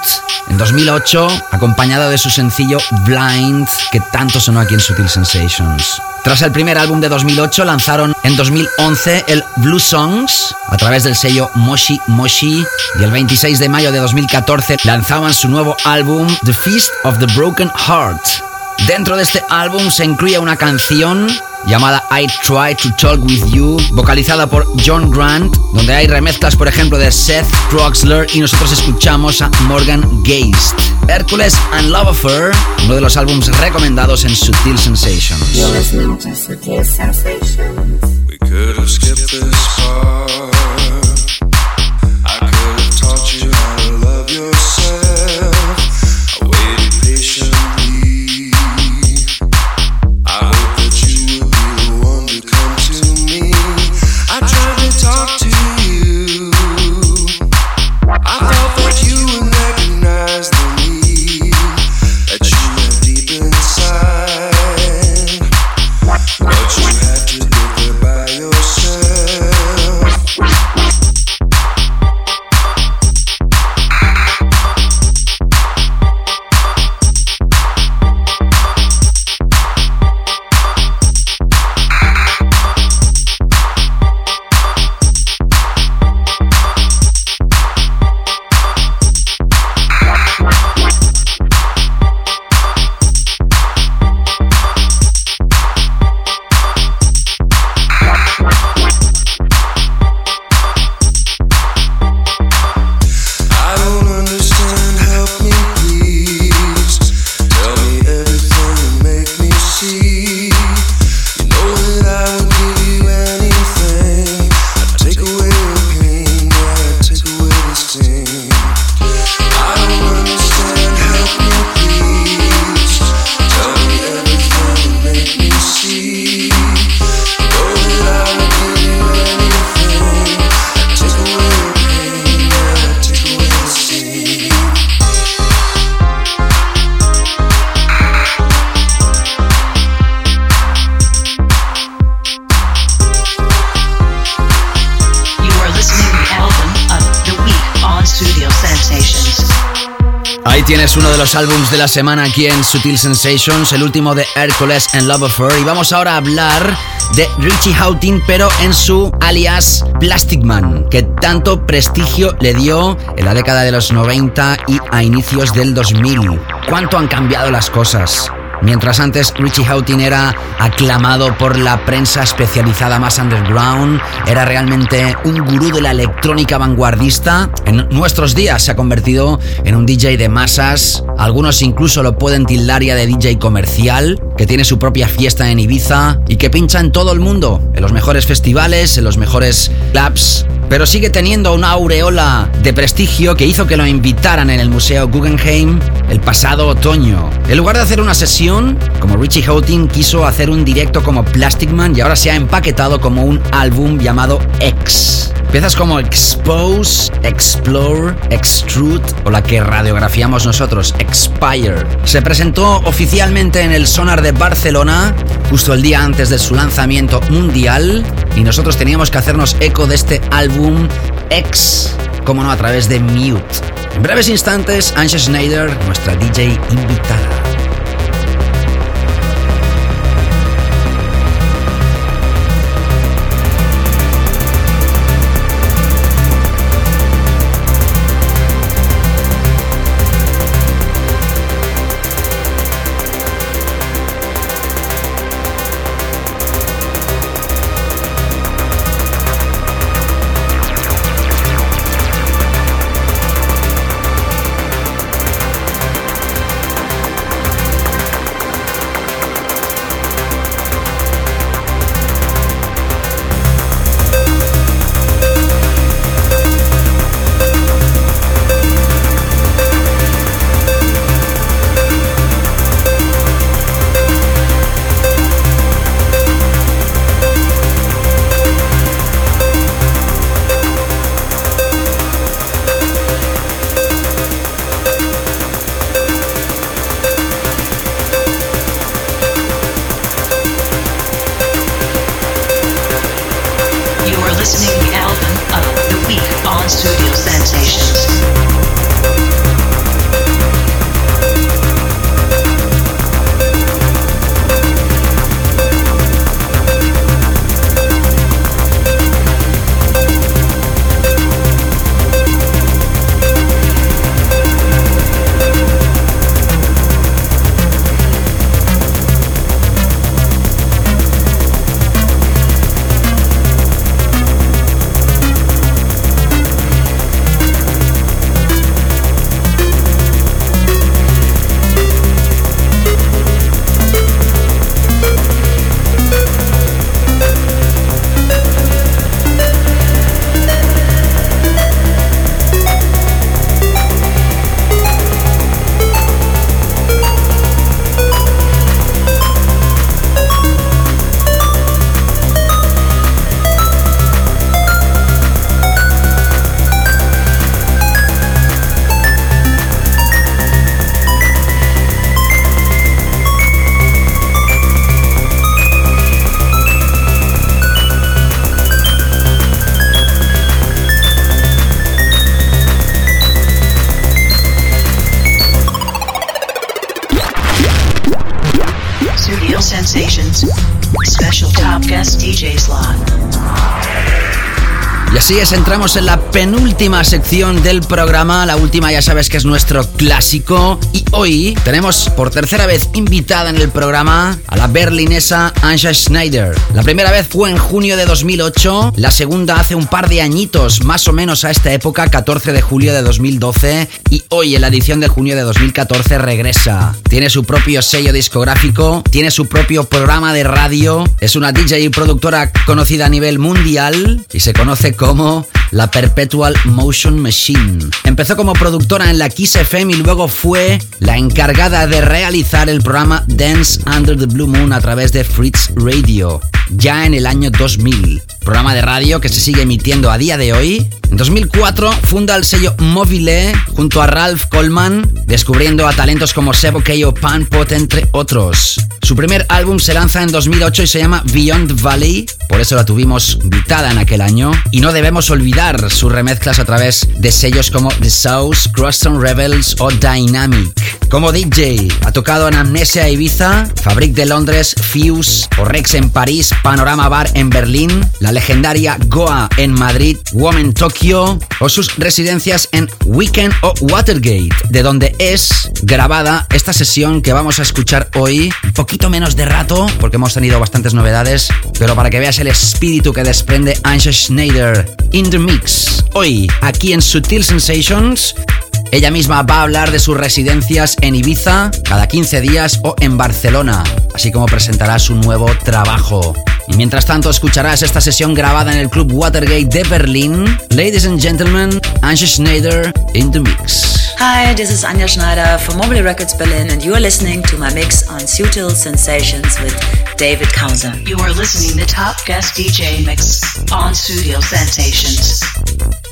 en 2008, acompañado de su sencillo Blind, que tanto sonó aquí en Sutil Sensations. Tras el primer álbum de 2008, lanzaron en 2011 el Blue Songs a través del sello Moshi Moshi y el 26 de mayo de 2014 lanzaban su nuevo álbum The Feast of the Broken Heart. Dentro de este álbum se incluye una canción llamada I Try to Talk With You, vocalizada por John Grant, donde hay remezclas, por ejemplo, de Seth Troxler y nosotros escuchamos a Morgan Geist. Hercules and Love Affair, uno de los álbums recomendados en Sutil Sensations. You're listening to Sutil Sensations. We could have skipped this part. I could have taught you how to love yourself. Tienes uno de los álbums de la semana aquí en Sutil Sensations, el último de Hercules and Love Affair. Y vamos ahora a hablar de Richie Houghton, pero en su alias Plastic Man, que tanto prestigio le dio en la década de los 90 y a inicios del 2000. ¿Cuánto han cambiado las cosas? Mientras antes Richie Houghton era aclamado por la prensa especializada más underground, era realmente un gurú de la electrónica vanguardista, en nuestros días se ha convertido en un DJ de masas, algunos incluso lo pueden tildar ya de DJ comercial, que tiene su propia fiesta en Ibiza y que pincha en todo el mundo, en los mejores festivales, en los mejores clubs, pero sigue teniendo una aureola de prestigio que hizo que lo invitaran en el Museo Guggenheim el pasado otoño. En lugar de hacer una sesión, como Richie Houghton quiso hacer un directo como Plastic Man y ahora se ha empaquetado como un álbum llamado X. Piezas como Expose, Explore, Extrude o la que radiografiamos nosotros, Expire. Se presentó oficialmente en el Sonar de Barcelona justo el día antes de su lanzamiento mundial y nosotros teníamos que hacernos eco de este álbum X, como no, a través de Mute. En breves instantes, Anja Schneider, nuestra DJ invitada. Entramos en la penúltima sección del programa. La última ya sabes que es nuestro clásico. Y hoy tenemos por tercera vez invitada en el programa a la berlinesa Anja Schneider. La primera vez fue en junio de 2008, la segunda hace un par de añitos, más o menos a esta época, 14 de julio de 2012. Y hoy en la edición de junio de 2014 regresa. Tiene su propio sello discográfico, tiene su propio programa de radio, es una DJ y productora conocida a nivel mundial y se conoce como la Perpetual Motion Machine. Empezó como productora en la Kiss FM y luego fue la encargada de realizar el programa Dance Under the Blue Moon a través de Fritz Radio, ya en el año 2000. Programa de radio que se sigue emitiendo a día de hoy. En 2004 funda el sello Mobile junto a Ralph Coleman, descubriendo a talentos como Sebo o Panpot, entre otros. Su primer álbum se lanza en 2008 y se llama Beyond Valley, por eso la tuvimos invitada en aquel año. Y no debemos olvidar sus remezclas a través de sellos como The South, Crosstown Rebels o Dynamic. Como DJ, ha tocado en Amnesia Ibiza, Fabric de Londres, Fuse o Rex en París, Panorama Bar en Berlín, la legendaria Goa en Madrid, Woman Tokyo o sus residencias en Weekend o Watergate, de donde es grabada esta sesión que vamos a escuchar hoy. Menos de rato, porque hemos tenido bastantes novedades, pero para que veas el espíritu que desprende Anja Schneider in the Mix. Hoy, aquí en Sutil Sensations, ella misma va a hablar de sus residencias en Ibiza cada 15 días o en Barcelona, así como presentará su nuevo trabajo. Y mientras tanto escucharás esta sesión grabada en el Club Watergate de Berlín. Ladies and gentlemen, Anja Schneider in the mix. Hi, this is Anja Schneider from Mobile Records Berlin, and you are listening to my mix on Sutil Sensations with David Kauser. You are listening to top guest DJ mix on Studio Sensations.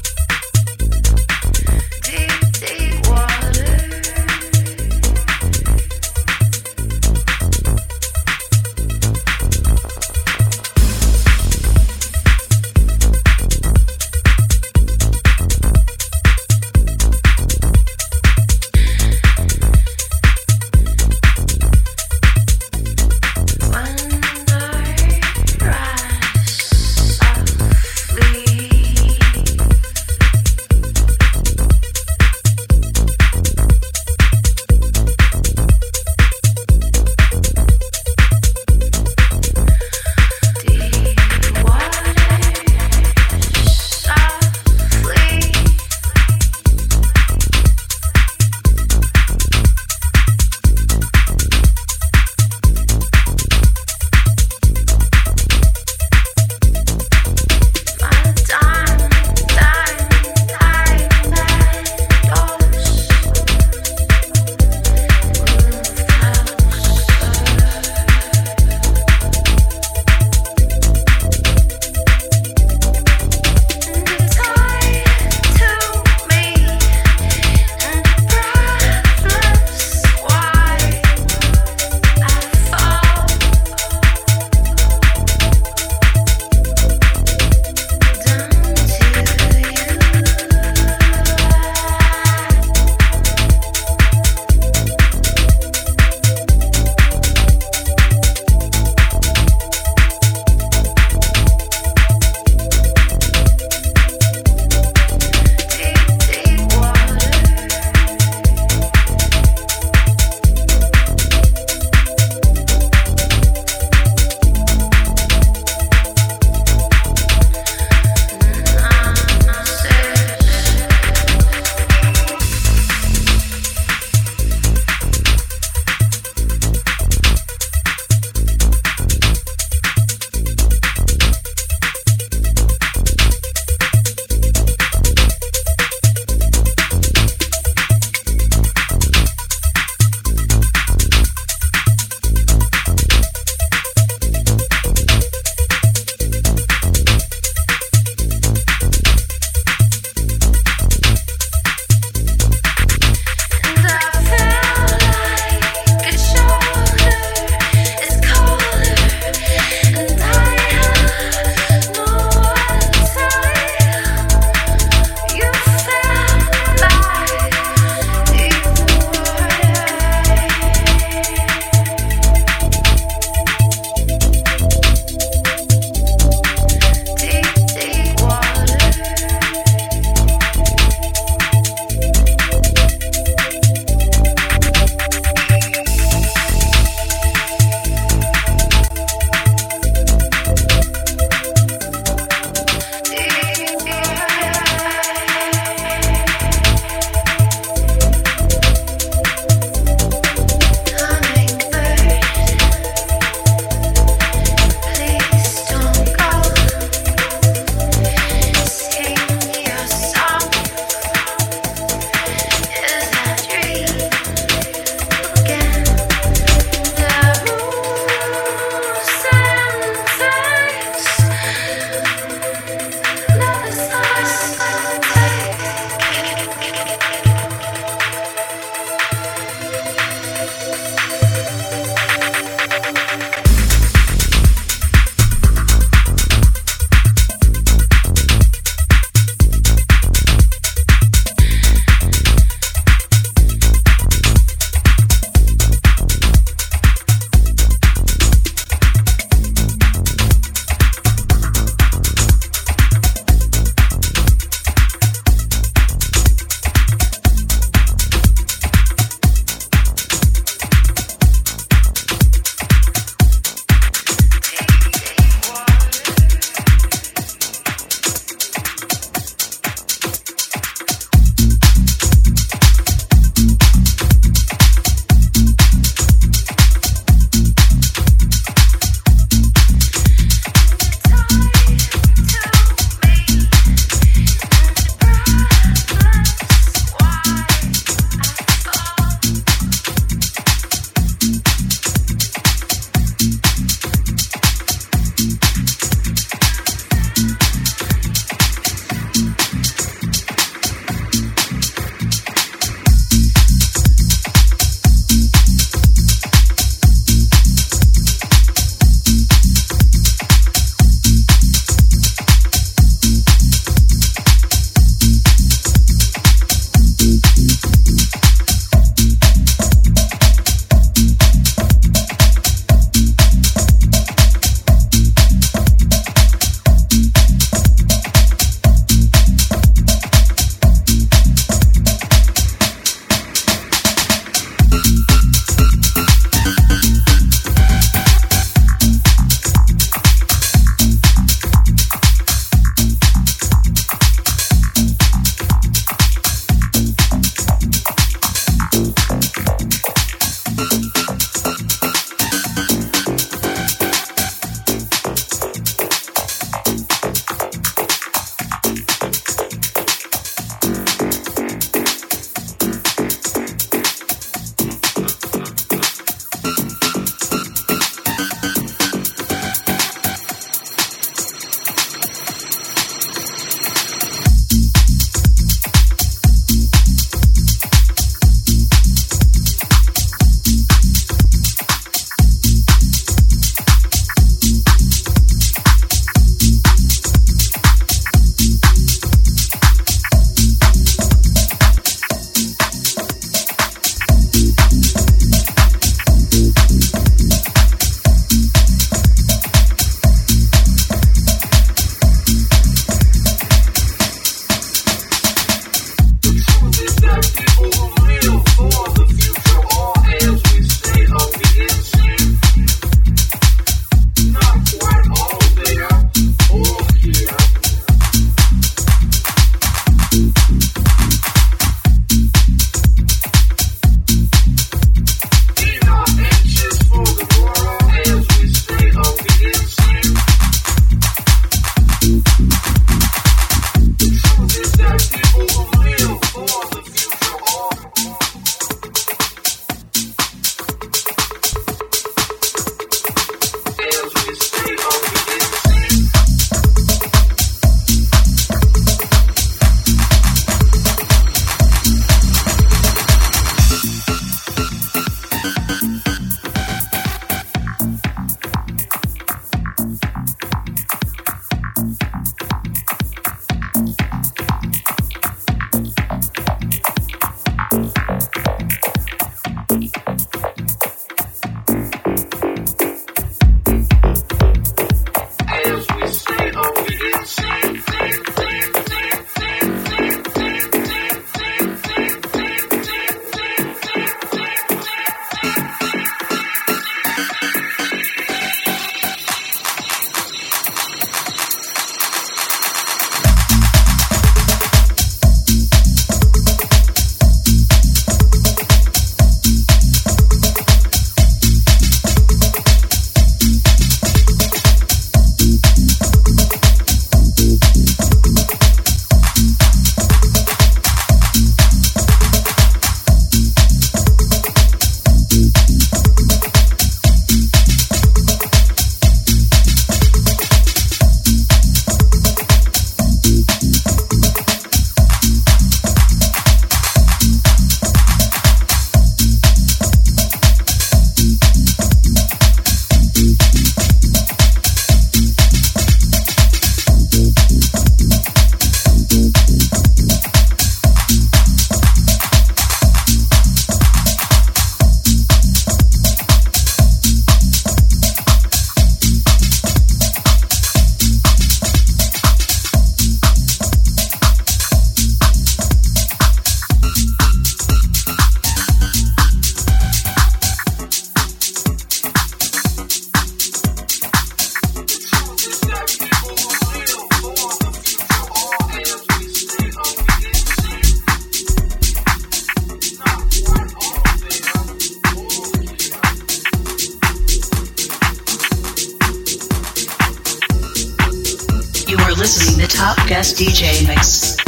Top guest DJ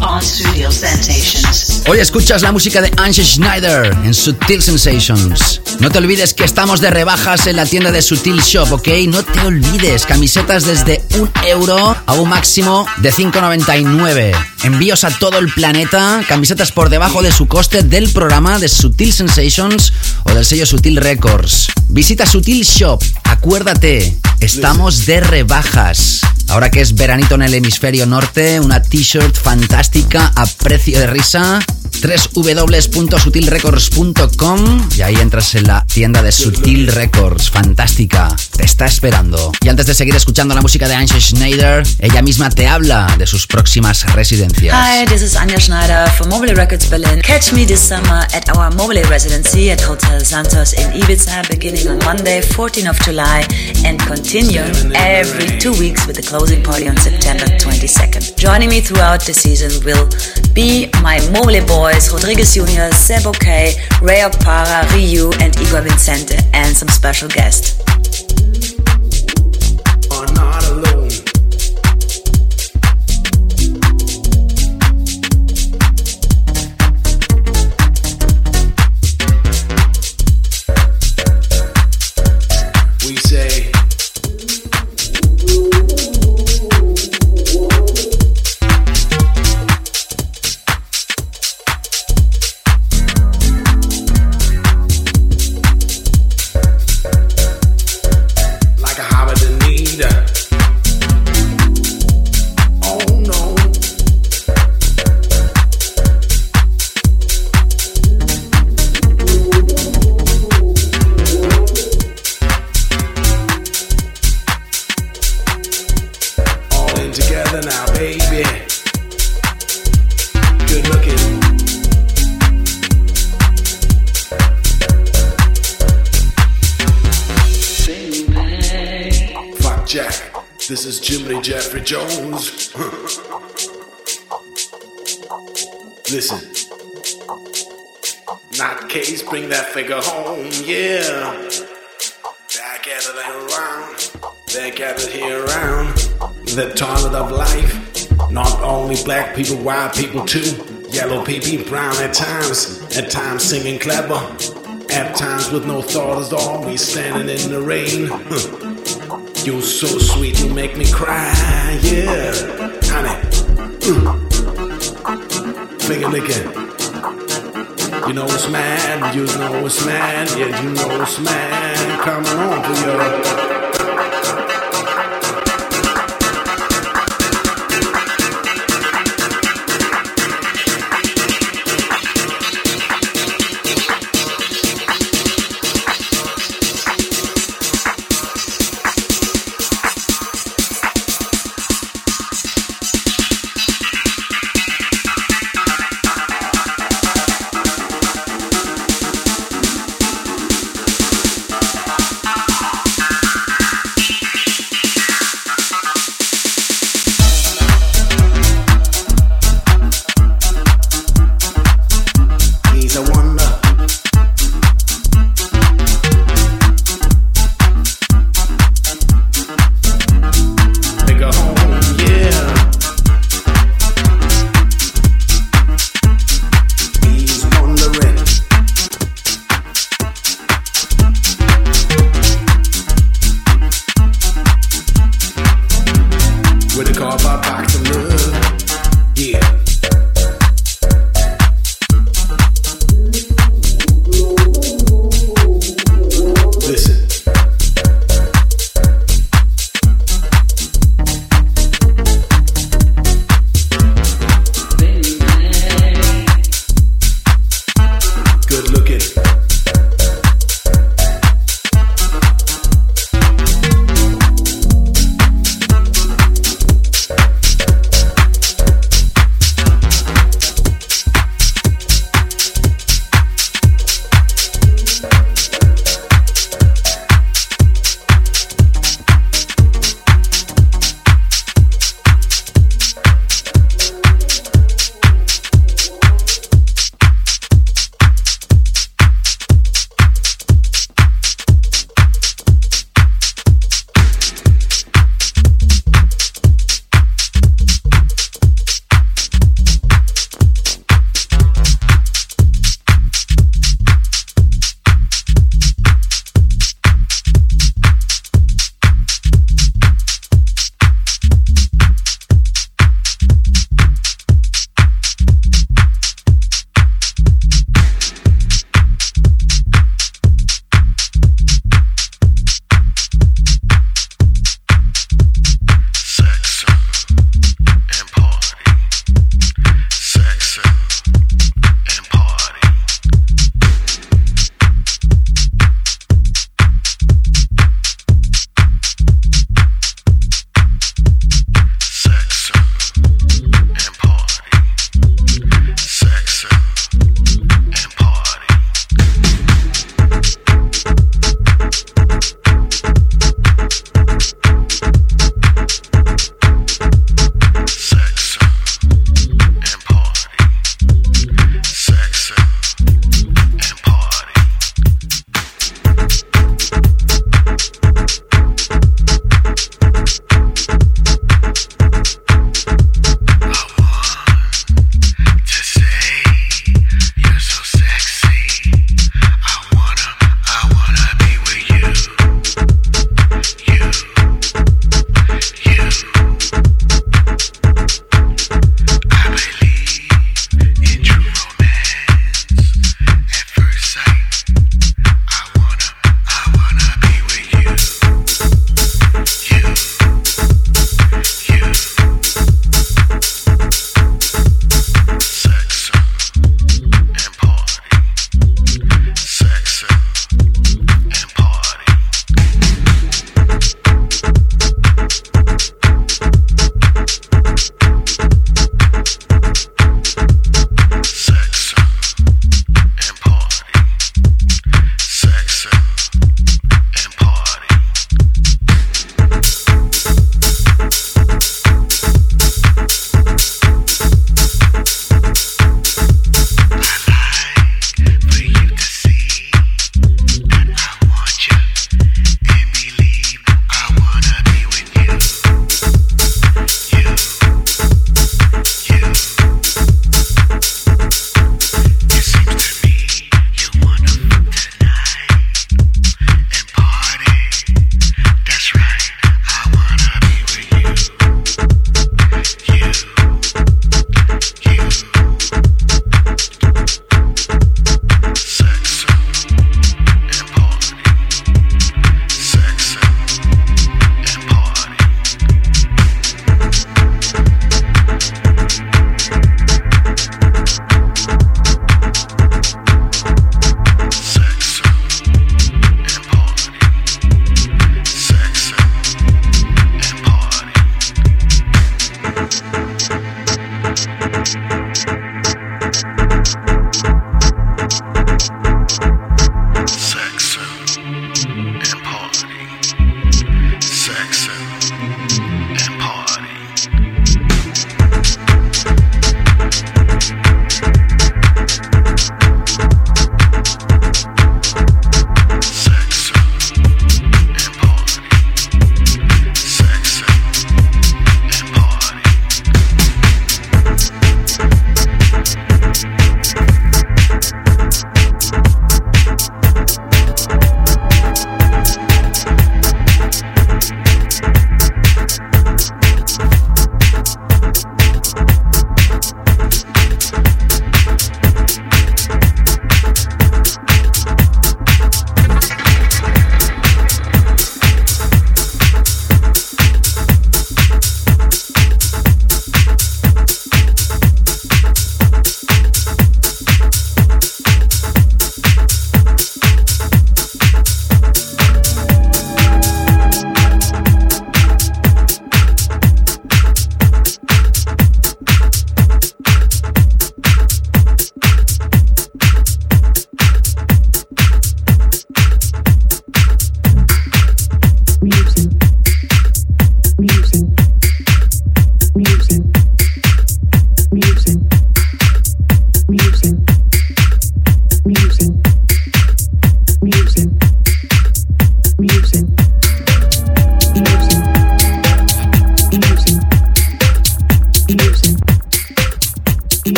on Studio Sensations. Hoy escuchas la música de Ange Schneider en Sutil Sensations. No te olvides que estamos de rebajas en la tienda de Sutil Shop, ¿ok? No te olvides, camisetas desde un euro a un máximo de 5,99. Envíos a todo el planeta, camisetas por debajo de su coste del programa de Sutil Sensations o del sello Sutil Records. Visita Sutil Shop, acuérdate, estamos de rebajas. Ahora que es veranito en el hemisferio norte, una t-shirt fantástica a precio de risa www.sutilrecords.com y ahí entras en la tienda de Sutil Records. Fantástica. Te está esperando. Y antes de seguir escuchando la música de Anja Schneider, ella misma te habla de sus próximas residencias. Hi, this is Anja Schneider from Mobile Records Berlin. Catch me this summer at our Mobile residency at Hotel Santos in Ibiza beginning on Monday, 14th of July and continue every two weeks with the closing party on September 22nd. Joining me throughout the season will be my Mobile boys Rodriguez Jr., Sebo K, Ray Okpara, Ryu and Igor Vincente and some special guests. are not alone. This is Jimmy Jeffrey Jones. Listen. Not case, bring that figure home, yeah. They're gathered around, they're gathered here around the toilet of life. Not only black people, white people too. Yellow people, brown at times, at times singing clever, at times with no thought at all. We standing in the rain. You're so sweet, you make me cry, yeah. Honey, mm. finger licking. You know it's mad, you know it's mad, yeah, you know it's mad. Coming on for you.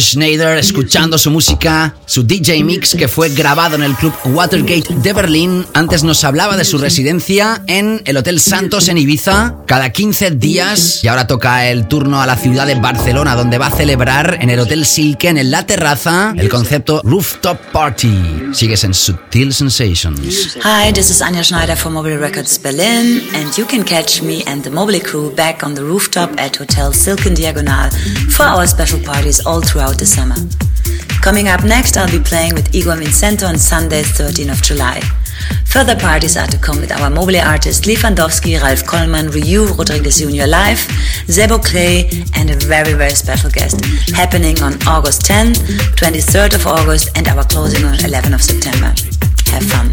Schneider escuchando su música, su DJ mix que fue grabado en el club Watergate de Berlín. Antes nos hablaba de su residencia en el Hotel Santos en Ibiza cada 15 días y ahora toca el turno a la ciudad de Barcelona donde va a celebrar en el Hotel Silken en la terraza el concepto Rooftop Party. Sigues en Sutil Sensations. Hi, this is Anja Schneider from Mobile Records Berlin, and you can catch me and the Mobile crew back on the rooftop at Hotel Silken Diagonal for our special parties all throughout the summer. Coming up next, I'll be playing with Igor Vincento on Sunday, 13th of July. Further parties are to come with our mobile artists Lewandowski, Ralph Coleman, Ryu Rodriguez Jr. Live, Zebo Clay, and a very, very special guest happening on August 10th, 23rd of August, and our closing on 11th of September. Have fun.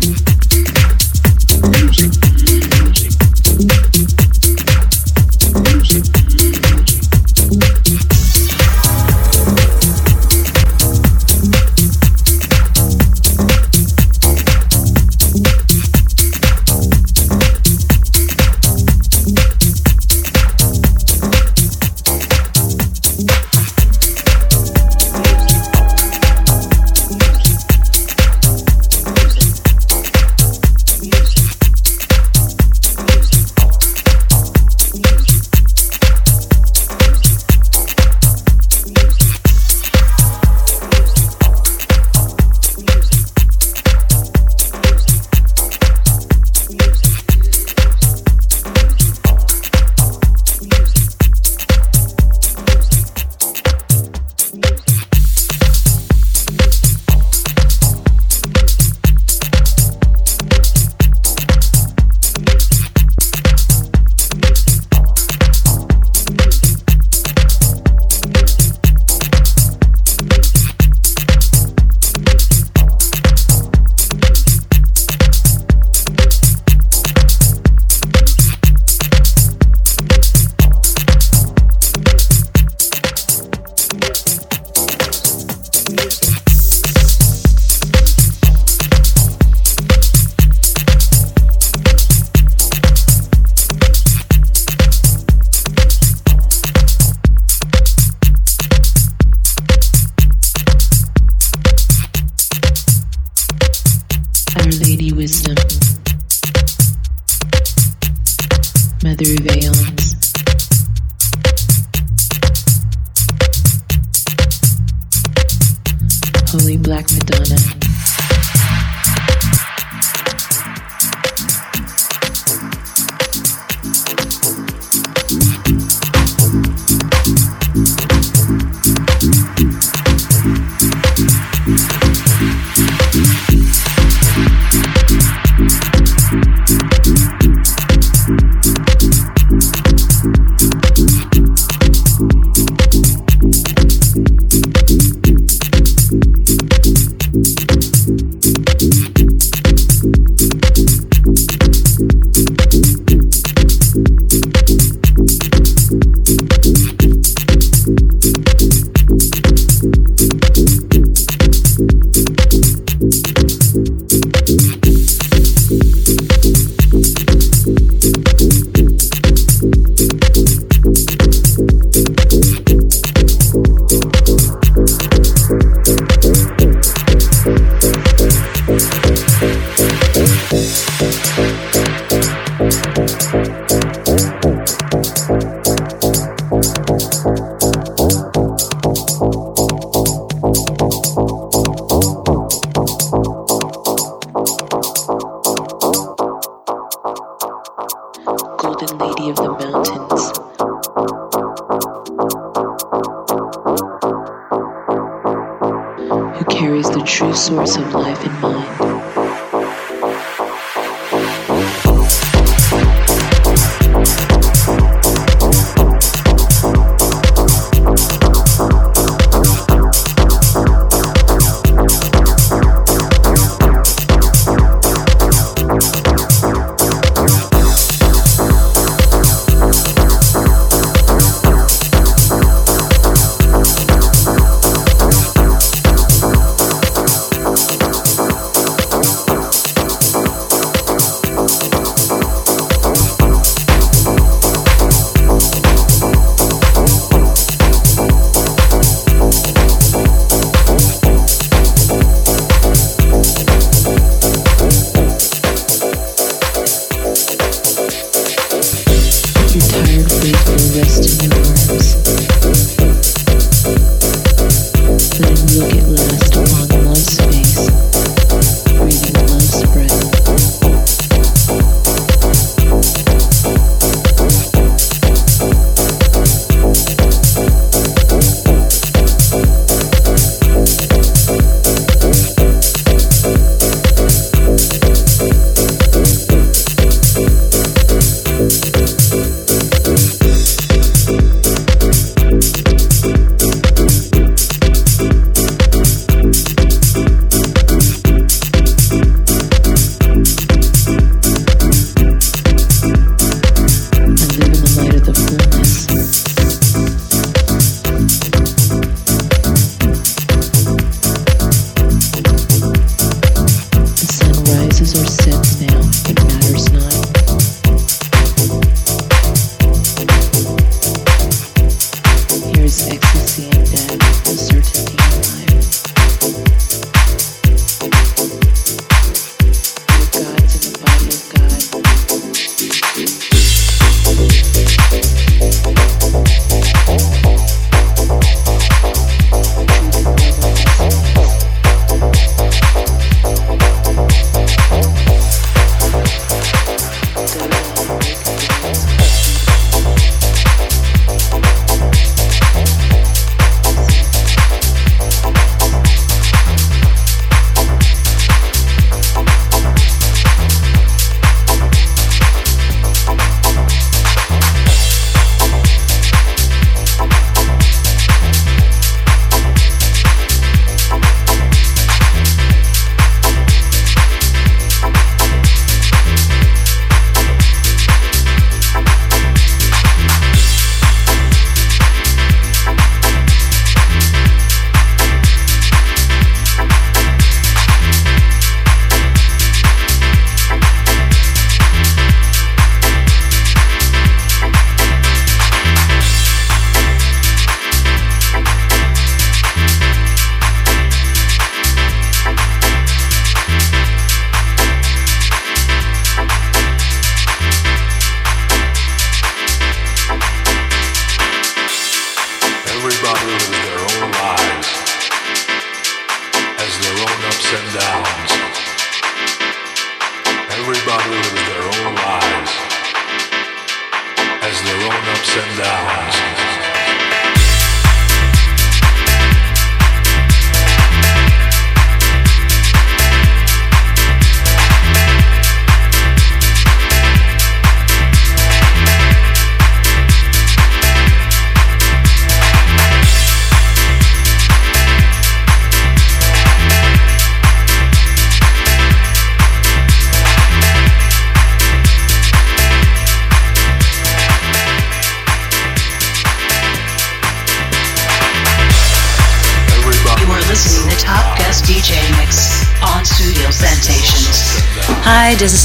ecstasy and death, uncertainty and life.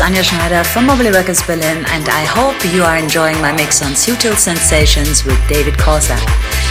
Anja Schneider from Mobile Records Berlin, and I hope you are enjoying my mix on Sutil Sensations with David Corsa.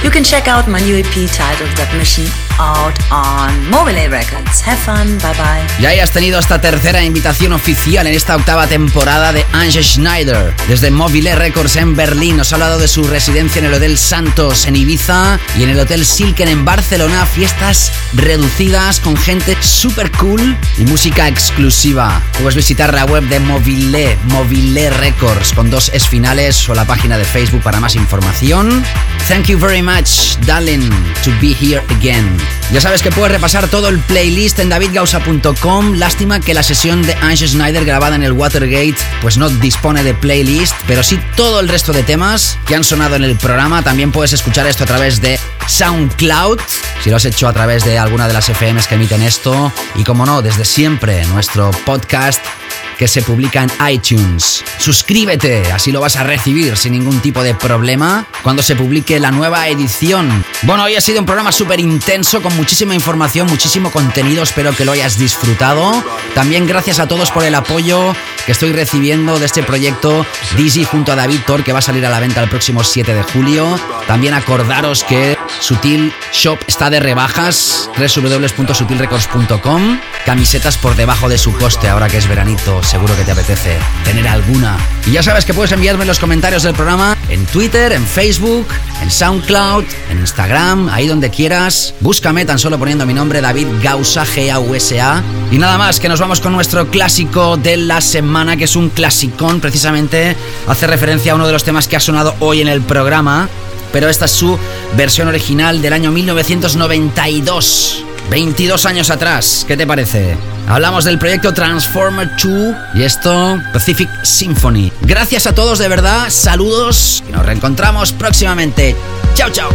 You can check out my new EP titled Submission out on Mobile Records. Have fun, bye bye. Y ahí has tenido esta tercera invitación oficial en esta octava temporada de Anja Schneider. Desde Mobile Records en Berlín nos ha hablado de su residencia en el Hotel Santos en Ibiza y en el Hotel Silken en Barcelona. Fiestas reducidas con gente super cool y música exclusiva. Puedes visitar la web de Mobile, Mobile Records con dos es finales o la página de Facebook para más información. Thank you very much, darling, to be here again. Ya sabes que puedes repasar todo el playlist en davidgausa.com. Lástima que la sesión de Ange Schneider grabada en el Watergate pues no dispone de playlist, pero sí todo el resto de temas que han sonado en el programa. También puedes escuchar esto a través de SoundCloud, si lo has hecho a través de alguna de las FMs que emiten esto. Y como no, desde siempre, nuestro podcast que se publica en iTunes. Suscríbete, así lo vas a recibir sin ningún tipo de problema cuando se publique la nueva edición. Bueno, hoy ha sido un programa súper intenso con muchísima información, muchísimo contenido, espero que lo hayas disfrutado. También gracias a todos por el apoyo que estoy recibiendo de este proyecto Dizzy junto a David Thor que va a salir a la venta el próximo 7 de julio. También acordaros que Sutil Shop está de rebajas, www.sutilrecords.com. Camisetas por debajo de su coste ahora que es veranito, seguro que te apetece tener alguna. Y ya sabes que puedes enviarme los comentarios del programa en Twitter, en Facebook, en SoundCloud, en Instagram, ahí donde quieras. Búscame tan solo poniendo mi nombre, David Gausa, G-A-U-S-A. Y nada más, que nos vamos con nuestro clásico de la semana, que es un clasicón, precisamente hace referencia a uno de los temas que ha sonado hoy en el programa. Pero esta es su versión original del año 1992. 22 años atrás, ¿qué te parece? Hablamos del proyecto Transformer 2 y esto, Pacific Symphony. Gracias a todos de verdad, saludos y nos reencontramos próximamente. Chao, chao.